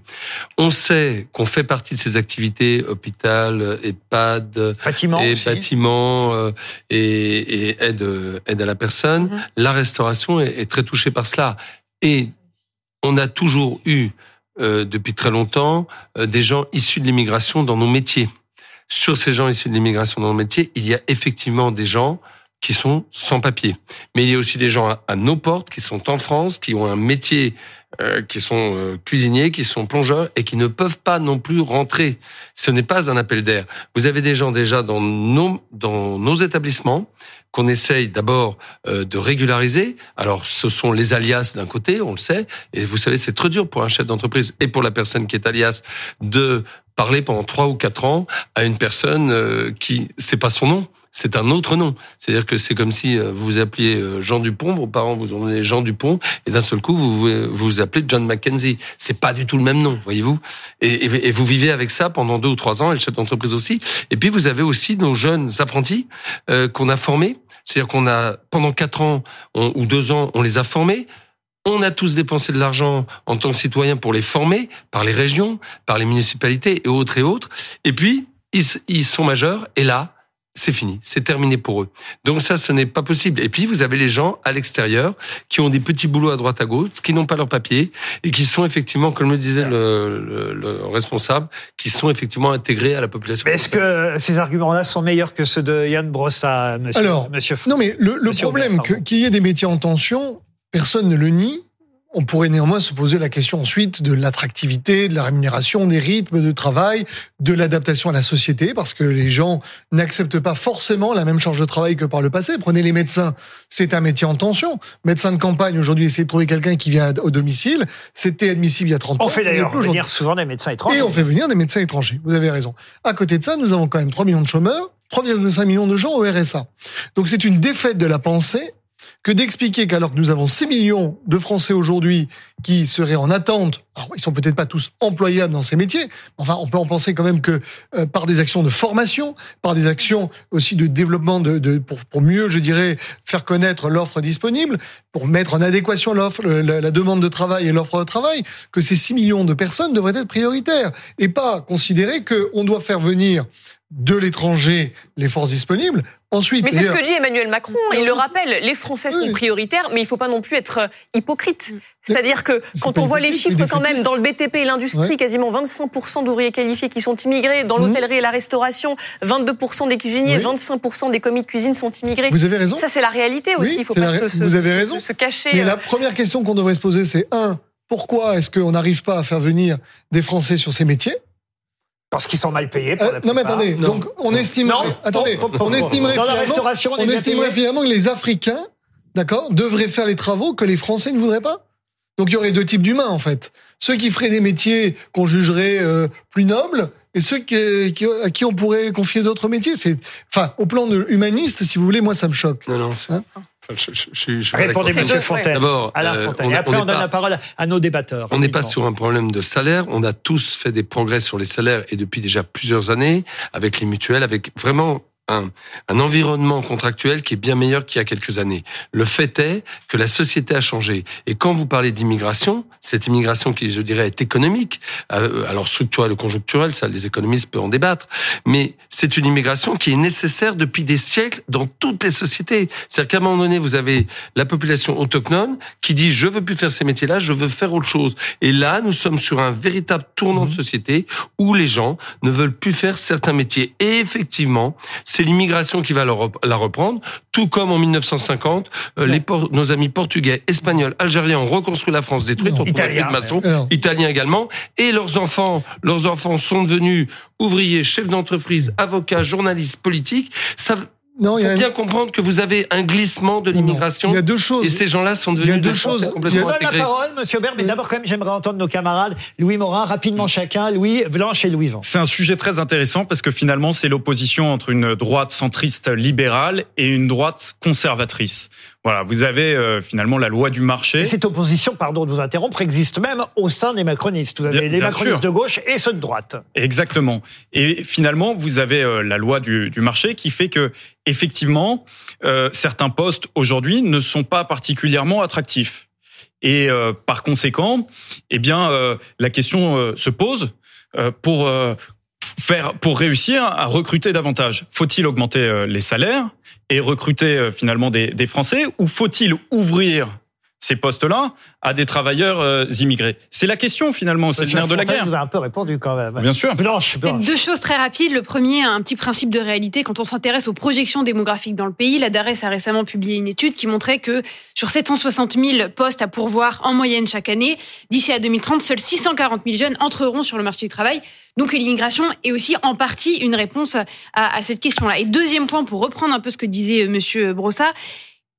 On sait qu'on fait partie de ces activités hôpital, EHPAD, bâtiment, et bâtiments euh, et, et aide, aide à la personne. Mm-hmm. La restauration est, est très touchée par cela. Et on a toujours eu, euh, depuis très longtemps, euh, des gens issus de l'immigration dans nos métiers. Sur ces gens issus de l'immigration dans nos métiers, il y a effectivement des gens qui sont sans papier. Mais il y a aussi des gens à, nos portes qui sont en France, qui ont un métier, euh, qui sont cuisiniers, qui sont plongeurs et qui ne peuvent pas non plus rentrer. Ce n'est pas un appel d'air. Vous avez des gens déjà dans nos, dans nos établissements qu'on essaye d'abord euh, de régulariser. Alors, ce sont les alias d'un côté, on le sait, et vous savez, c'est très dur pour un chef d'entreprise et pour la personne qui est alias de parler pendant trois ou quatre ans à une personne euh, qui, c'est pas son nom, c'est un autre nom. C'est-à-dire que c'est comme si euh, vous vous appeliez Jean Dupont, vos parents vous ont donné Jean Dupont, et d'un seul coup vous vous, vous appelez John Mackenzie. C'est pas du tout le même nom, voyez-vous. Et, et, et, vous vivez avec ça pendant deux ou trois ans, et le chef d'entreprise aussi. Et puis vous avez aussi nos jeunes apprentis euh, qu'on a formés. C'est-à-dire qu'on a pendant quatre ans ou deux ans, on les a formés. On a tous dépensé de l'argent en tant que citoyen pour les former par les régions, par les municipalités et autres et autres. Et puis, ils, ils sont majeurs et là, c'est fini, c'est terminé pour eux. Donc ça, ce n'est pas possible. Et puis, vous avez les gens à l'extérieur qui ont des petits boulots à droite à gauche, qui n'ont pas leur papier et qui sont effectivement, comme le disait le, le, responsable, qui sont effectivement intégrés à la population. Est-ce que ces arguments-là sont meilleurs que ceux de Yann Brossa, monsieur Alors, monsieur non, mais le, le problème qu'il y ait des métiers en tension, personne ne le nie. On pourrait néanmoins se poser la question ensuite de l'attractivité, de la rémunération, des rythmes de travail, de l'adaptation à la société, parce que les gens n'acceptent pas forcément la même charge de travail que par le passé. Prenez les médecins, c'est un métier en tension. Médecin de campagne, aujourd'hui, essayer de trouver quelqu'un qui vient au domicile, c'était admissible il y a 30 ans. On fait d'ailleurs venir souvent des médecins étrangers. Et on fait venir des médecins étrangers, vous avez raison. À côté de ça, nous avons quand même 3 millions de chômeurs, 3,5 millions de gens au RSA. Donc c'est une défaite de la pensée que d'expliquer qu'alors que nous avons 6 millions de Français aujourd'hui qui seraient en attente, alors ils sont peut-être pas tous employables dans ces métiers, enfin on peut en penser quand même que euh, par des actions de formation, par des actions aussi de développement pour, mieux, je dirais, faire connaître l'offre disponible, pour mettre en adéquation la, la, demande de travail et l'offre de travail, que ces 6 millions de personnes devraient être prioritaires et pas considérer qu'on doit faire venir de l'étranger les forces disponibles. Ensuite, mais c'est ce que dit Emmanuel Macron. Il le rappelle, les Français sont prioritaires, mais il ne faut pas non plus être euh, hypocrite. Mm. C'est-à-dire que quand on voit les chiffres quand même dans le BTP et l'industrie, quasiment 25% d'ouvriers qualifiés qui sont immigrés, dans mm. l'hôtellerie et la restauration, 22% des cuisiniers, 25% des commis de cuisine sont immigrés. Vous avez raison. Ça c'est la réalité aussi. il faut pas se, vous avez raison. se cacher. Mais la euh. première question qu'on devrait se poser, c'est un, pourquoi est-ce qu'on n'arrive pas à faire venir des Français sur ces métiers? Parce qu'ils sont mal payés. Pour euh, non mais attendez, donc on estimerait, attendez, on estimerait dans la restauration, on, estimerait finalement que les Africains, d'accord, devraient faire les travaux que les Français ne voudraient pas. Donc il y aurait deux types d'humains en fait. Ceux qui feraient des métiers qu'on jugerait euh, plus nobles et ceux qui, qui, à qui on pourrait confier d'autres métiers. C'est, enfin, au plan de humaniste, si vous voulez, moi ça me choque. Non, non. Hein je, je, je Répondez, Monsieur Fontaine. D'abord, Alain euh, Fontaine. et après, on, donne la parole à nos débatteurs. On n'est pas sur un problème de salaire. On a tous fait des progrès sur les salaires et depuis déjà plusieurs années, avec les mutuelles, avec vraiment un, un, environnement contractuel qui est bien meilleur qu'il y a quelques années. Le fait est que la société a changé. Et quand vous parlez d'immigration, cette immigration qui, je dirais, est économique, euh, alors structurelle ou conjoncturelle, ça les économistes peuvent en débattre, mais c'est une immigration qui est nécessaire depuis des siècles dans toutes les sociétés. C'est-à-dire qu'à un moment donné, vous avez la population autochtone qui dit je veux plus faire ces métiers-là, je veux faire autre chose. Et là, nous sommes sur un véritable tournant de mmh. société où les gens ne veulent plus faire certains métiers. Et effectivement, c'est l'immigration qui va la reprendre, tout comme en 1950, euh, les nos amis portugais, espagnols, algériens ont reconstruit la France détruite, on Italien, de maçons, italiens également, et leurs enfants, leurs enfants sont devenus ouvriers, chefs d'entreprise, avocats, journalistes, politiques. Ça, non, il faut bien comprendre que vous avez un glissement de l'immigration. Il y a deux choses. Et ces gens-là sont devenus il y a deux choses. complètement Je donne la parole, Monsieur Aubert, mais d'abord quand même, j'aimerais entendre nos camarades Louis Morin rapidement chacun, Louis Blanche et Louison. C'est un sujet très intéressant parce que finalement, c'est l'opposition entre une droite centriste libérale et une droite conservatrice. Voilà, vous avez euh, finalement la loi du marché. Et cette opposition, pardon de vous interrompre, existe même au sein des macronistes. Vous avez les macronistes de gauche et ceux de droite. Exactement. Et finalement, vous avez euh, la loi du, du, marché qui fait que, effectivement, euh, certains postes aujourd'hui ne sont pas particulièrement attractifs. Et par conséquent, eh bien, la question se pose pour faire pour réussir à recruter davantage Faut-il augmenter euh, les salaires? Et recruter euh, finalement des, des Français ou faut-il ouvrir ces postes-là à des travailleurs euh, immigrés C'est la question finalement, c'est le nerf de la guerre. Vous a un peu répondu quand même. Bien sûr. Blanche, Blanche. Deux choses très rapides. Le premier, un petit principe de réalité. Quand on s'intéresse aux projections démographiques dans le pays, la DARES a récemment publié une étude qui montrait que sur 760 000 postes à pourvoir en moyenne chaque année, d'ici à 2030, seuls 640 000 jeunes entreront sur le marché du travail. Donc l'immigration est aussi en partie une réponse à, à cette question-là. Et deuxième point, pour reprendre un peu ce que disait euh, Monsieur Brossa,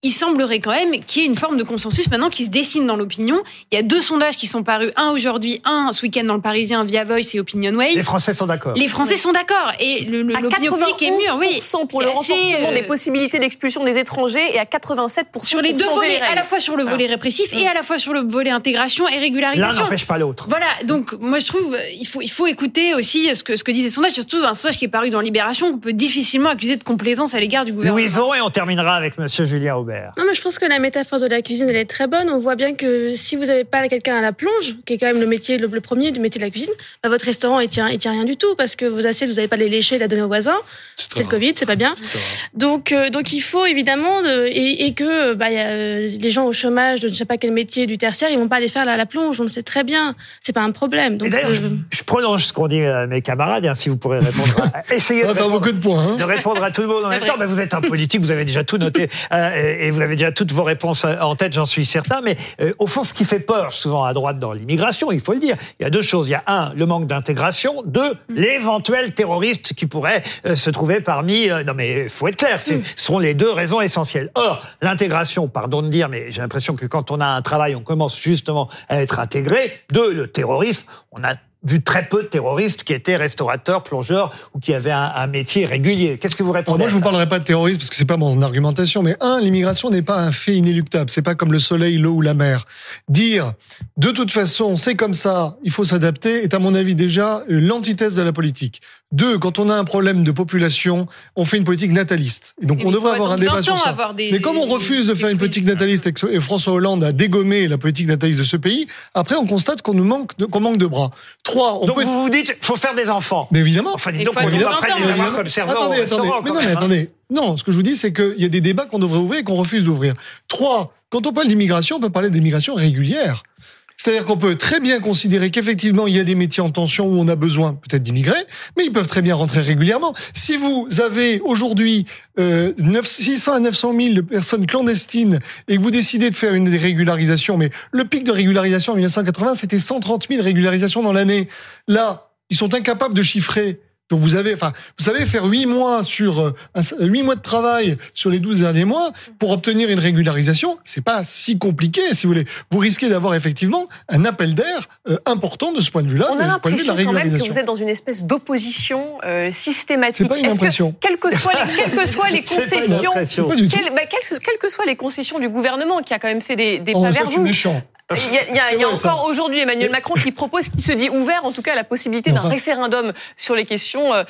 il semblerait quand même qu'il y ait une forme de consensus maintenant qui se dessine dans l'opinion. Il y a deux sondages qui sont parus, un aujourd'hui, un ce week-end dans le Parisien via Voice et Opinionway. Les Français sont d'accord. Les Français sont d'accord et l'opinion publique est mûre. Oui, pour le renforcement des euh, possibilités d'expulsion des étrangers et à 87 sur les deux volets, à la fois sur le volet répressif et à la fois sur le volet intégration et régularisation. L'un n'empêche pas l'autre. Voilà. Donc moi je trouve il faut il faut écouter aussi ce que ce que disent les sondages, surtout un sondage qui est paru dans Libération qu'on peut difficilement accuser de complaisance à l'égard du gouvernement. Louison et on terminera avec Monsieur Julien Aubert. Non mais je pense que la métaphore de la cuisine, elle est très bonne. On voit bien que si vous n'avez pas quelqu'un à la plonge, qui est quand même le métier, le, premier du métier de la cuisine, bah, votre restaurant, il tient, il tient rien du tout parce que vos assiettes, vous n'avez pas les lécher et la donner aux voisins. C'est le Covid, c'est pas bien. Donc, euh, donc il faut évidemment, et, et, que bah, y a, euh, les gens au chômage de je sais pas quel métier du tertiaire, ils vont pas aller faire la, la plonge. On le sait très bien. C'est pas un problème. Donc, d'ailleurs, je, je, prolonge ce qu'ont dit euh, mes camarades, hein, si vous pourrez répondre. À, essayez de, répondre, beaucoup de, points, hein. de répondre à tout le monde en même temps. Mais vous êtes un politique, vous avez déjà tout noté et vous avez déjà toutes vos réponses en tête, j'en suis certain. Mais euh, au fond, ce qui fait peur souvent à droite dans l'immigration, il faut le dire, il y a deux choses. Il y a un, le manque d'intégration. Deux, l'éventuel terroriste qui pourrait euh, se trouver parmi. Euh, non, mais faut être clair, ce sont les deux raisons essentielles. Or, l'intégration, pardon de dire, mais j'ai l'impression que quand on a un travail, on commence justement à être intégré. Deux, le terrorisme, on a vu très peu de terroristes qui étaient restaurateurs, plongeurs ou qui avaient un, métier régulier. Qu'est-ce que vous répondez Moi, je vous parlerai pas de terrorisme parce que c'est pas mon argumentation. Mais un, l'immigration n'est pas un fait inéluctable. C'est pas comme le soleil, l'eau ou la mer. Dire de toute façon c'est comme ça, il faut s'adapter est à mon avis déjà l'antithèse de la politique. Deux, quand on a un problème de population, on fait une politique nataliste. Et donc on devrait avoir un débat sur ça. mais comme on refuse de faire une politique nataliste et François Hollande a dégommé la politique nataliste de ce pays, après on constate qu'on nous manque de, qu'on manque de bras. Trois, on donc vous vous dites, faut faire des enfants. Mais évidemment. Enfin, donc on évidemment, après les comme serveur attendez, attendez. Mais non, mais hein. attendez. Non, ce que je vous dis, c'est qu'il y a des débats qu'on devrait ouvrir et qu'on refuse d'ouvrir. Trois, quand on parle d'immigration, on peut parler d'immigration régulière. C'est-à-dire qu'on peut très bien considérer qu'effectivement, il y a des métiers en tension où on a besoin peut-être d'immigrer, mais ils peuvent très bien rentrer régulièrement. Si vous avez aujourd'hui euh, 600 à 900 000 personnes clandestines et que vous décidez de faire une régularisation, mais le pic de régularisation en 1980, c'était 130 000 régularisations dans l'année. Là, ils sont incapables de chiffrer donc vous avez, enfin, vous savez faire huit mois sur euh, huit mois de travail sur les 12 derniers mois pour obtenir une régularisation, c'est pas si compliqué, si vous voulez. Vous risquez d'avoir effectivement un appel d'air euh, important de ce point de vue-là. On a l'impression quand même que vous êtes dans une espèce d'opposition euh, systématique. C'est pas une impression. Que, quelles que soient les, quelles que soient les concessions, quelles, bah, quelles, que soient les concessions du gouvernement qui a quand même fait des, des oh, pas vers vous. Méchant. Il y a, il y a, il y a encore aujourd'hui Emmanuel Macron qui propose, qui se dit ouvert en tout cas à la possibilité d'un référendum sur les questions euh,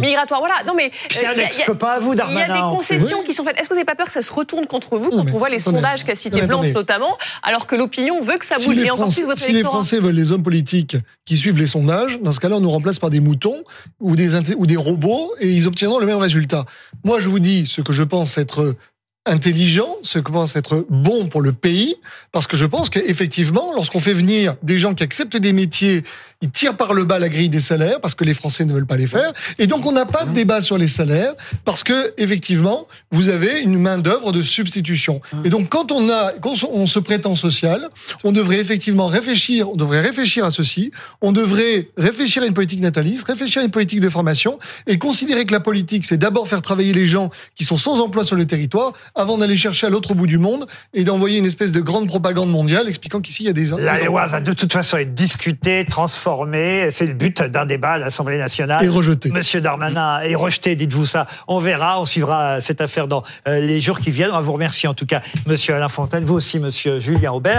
migratoires. Voilà. Non mais c'est un ex-copain à vous, Darmanin. Il y a des concessions qui sont faites. Est-ce que vous n'avez pas peur que ça se retourne contre vous quand on voit les sondages qu'a cité Blanche notamment, alors que l'opinion veut que ça bouge et encore plus votre Si les Français veulent les hommes politiques qui suivent les sondages, dans ce cas-là, on nous remplace par des moutons ou des ou des robots et ils obtiendront le même résultat. Moi, je vous dis ce que je pense être intelligent, ce que pense être bon pour le pays, parce que je pense qu'effectivement, lorsqu'on fait venir des gens qui acceptent des métiers ils tirent par le bas la grille des salaires parce que les Français ne veulent pas les faire. Et donc, on n'a pas de débat sur les salaires parce que, effectivement, vous avez une main-d'œuvre de substitution. Et donc, quand on a, quand on se prétend social, on devrait effectivement réfléchir, on devrait réfléchir à ceci. On devrait réfléchir à une politique nataliste, réfléchir à une politique de formation et considérer que la politique, c'est d'abord faire travailler les gens qui sont sans emploi sur le territoire avant d'aller chercher à l'autre bout du monde et d'envoyer une espèce de grande propagande mondiale expliquant qu'ici, il y a des... La loi va de toute façon être discutée, transformée c'est le but d'un débat à l'Assemblée nationale. Et rejeté. Monsieur Darmanin est rejeté, dites-vous ça. On verra, on suivra cette affaire dans euh, les jours qui viennent. On vous remercie en tout cas, Monsieur Alain Fontaine, vous aussi, Monsieur Julien Aubert.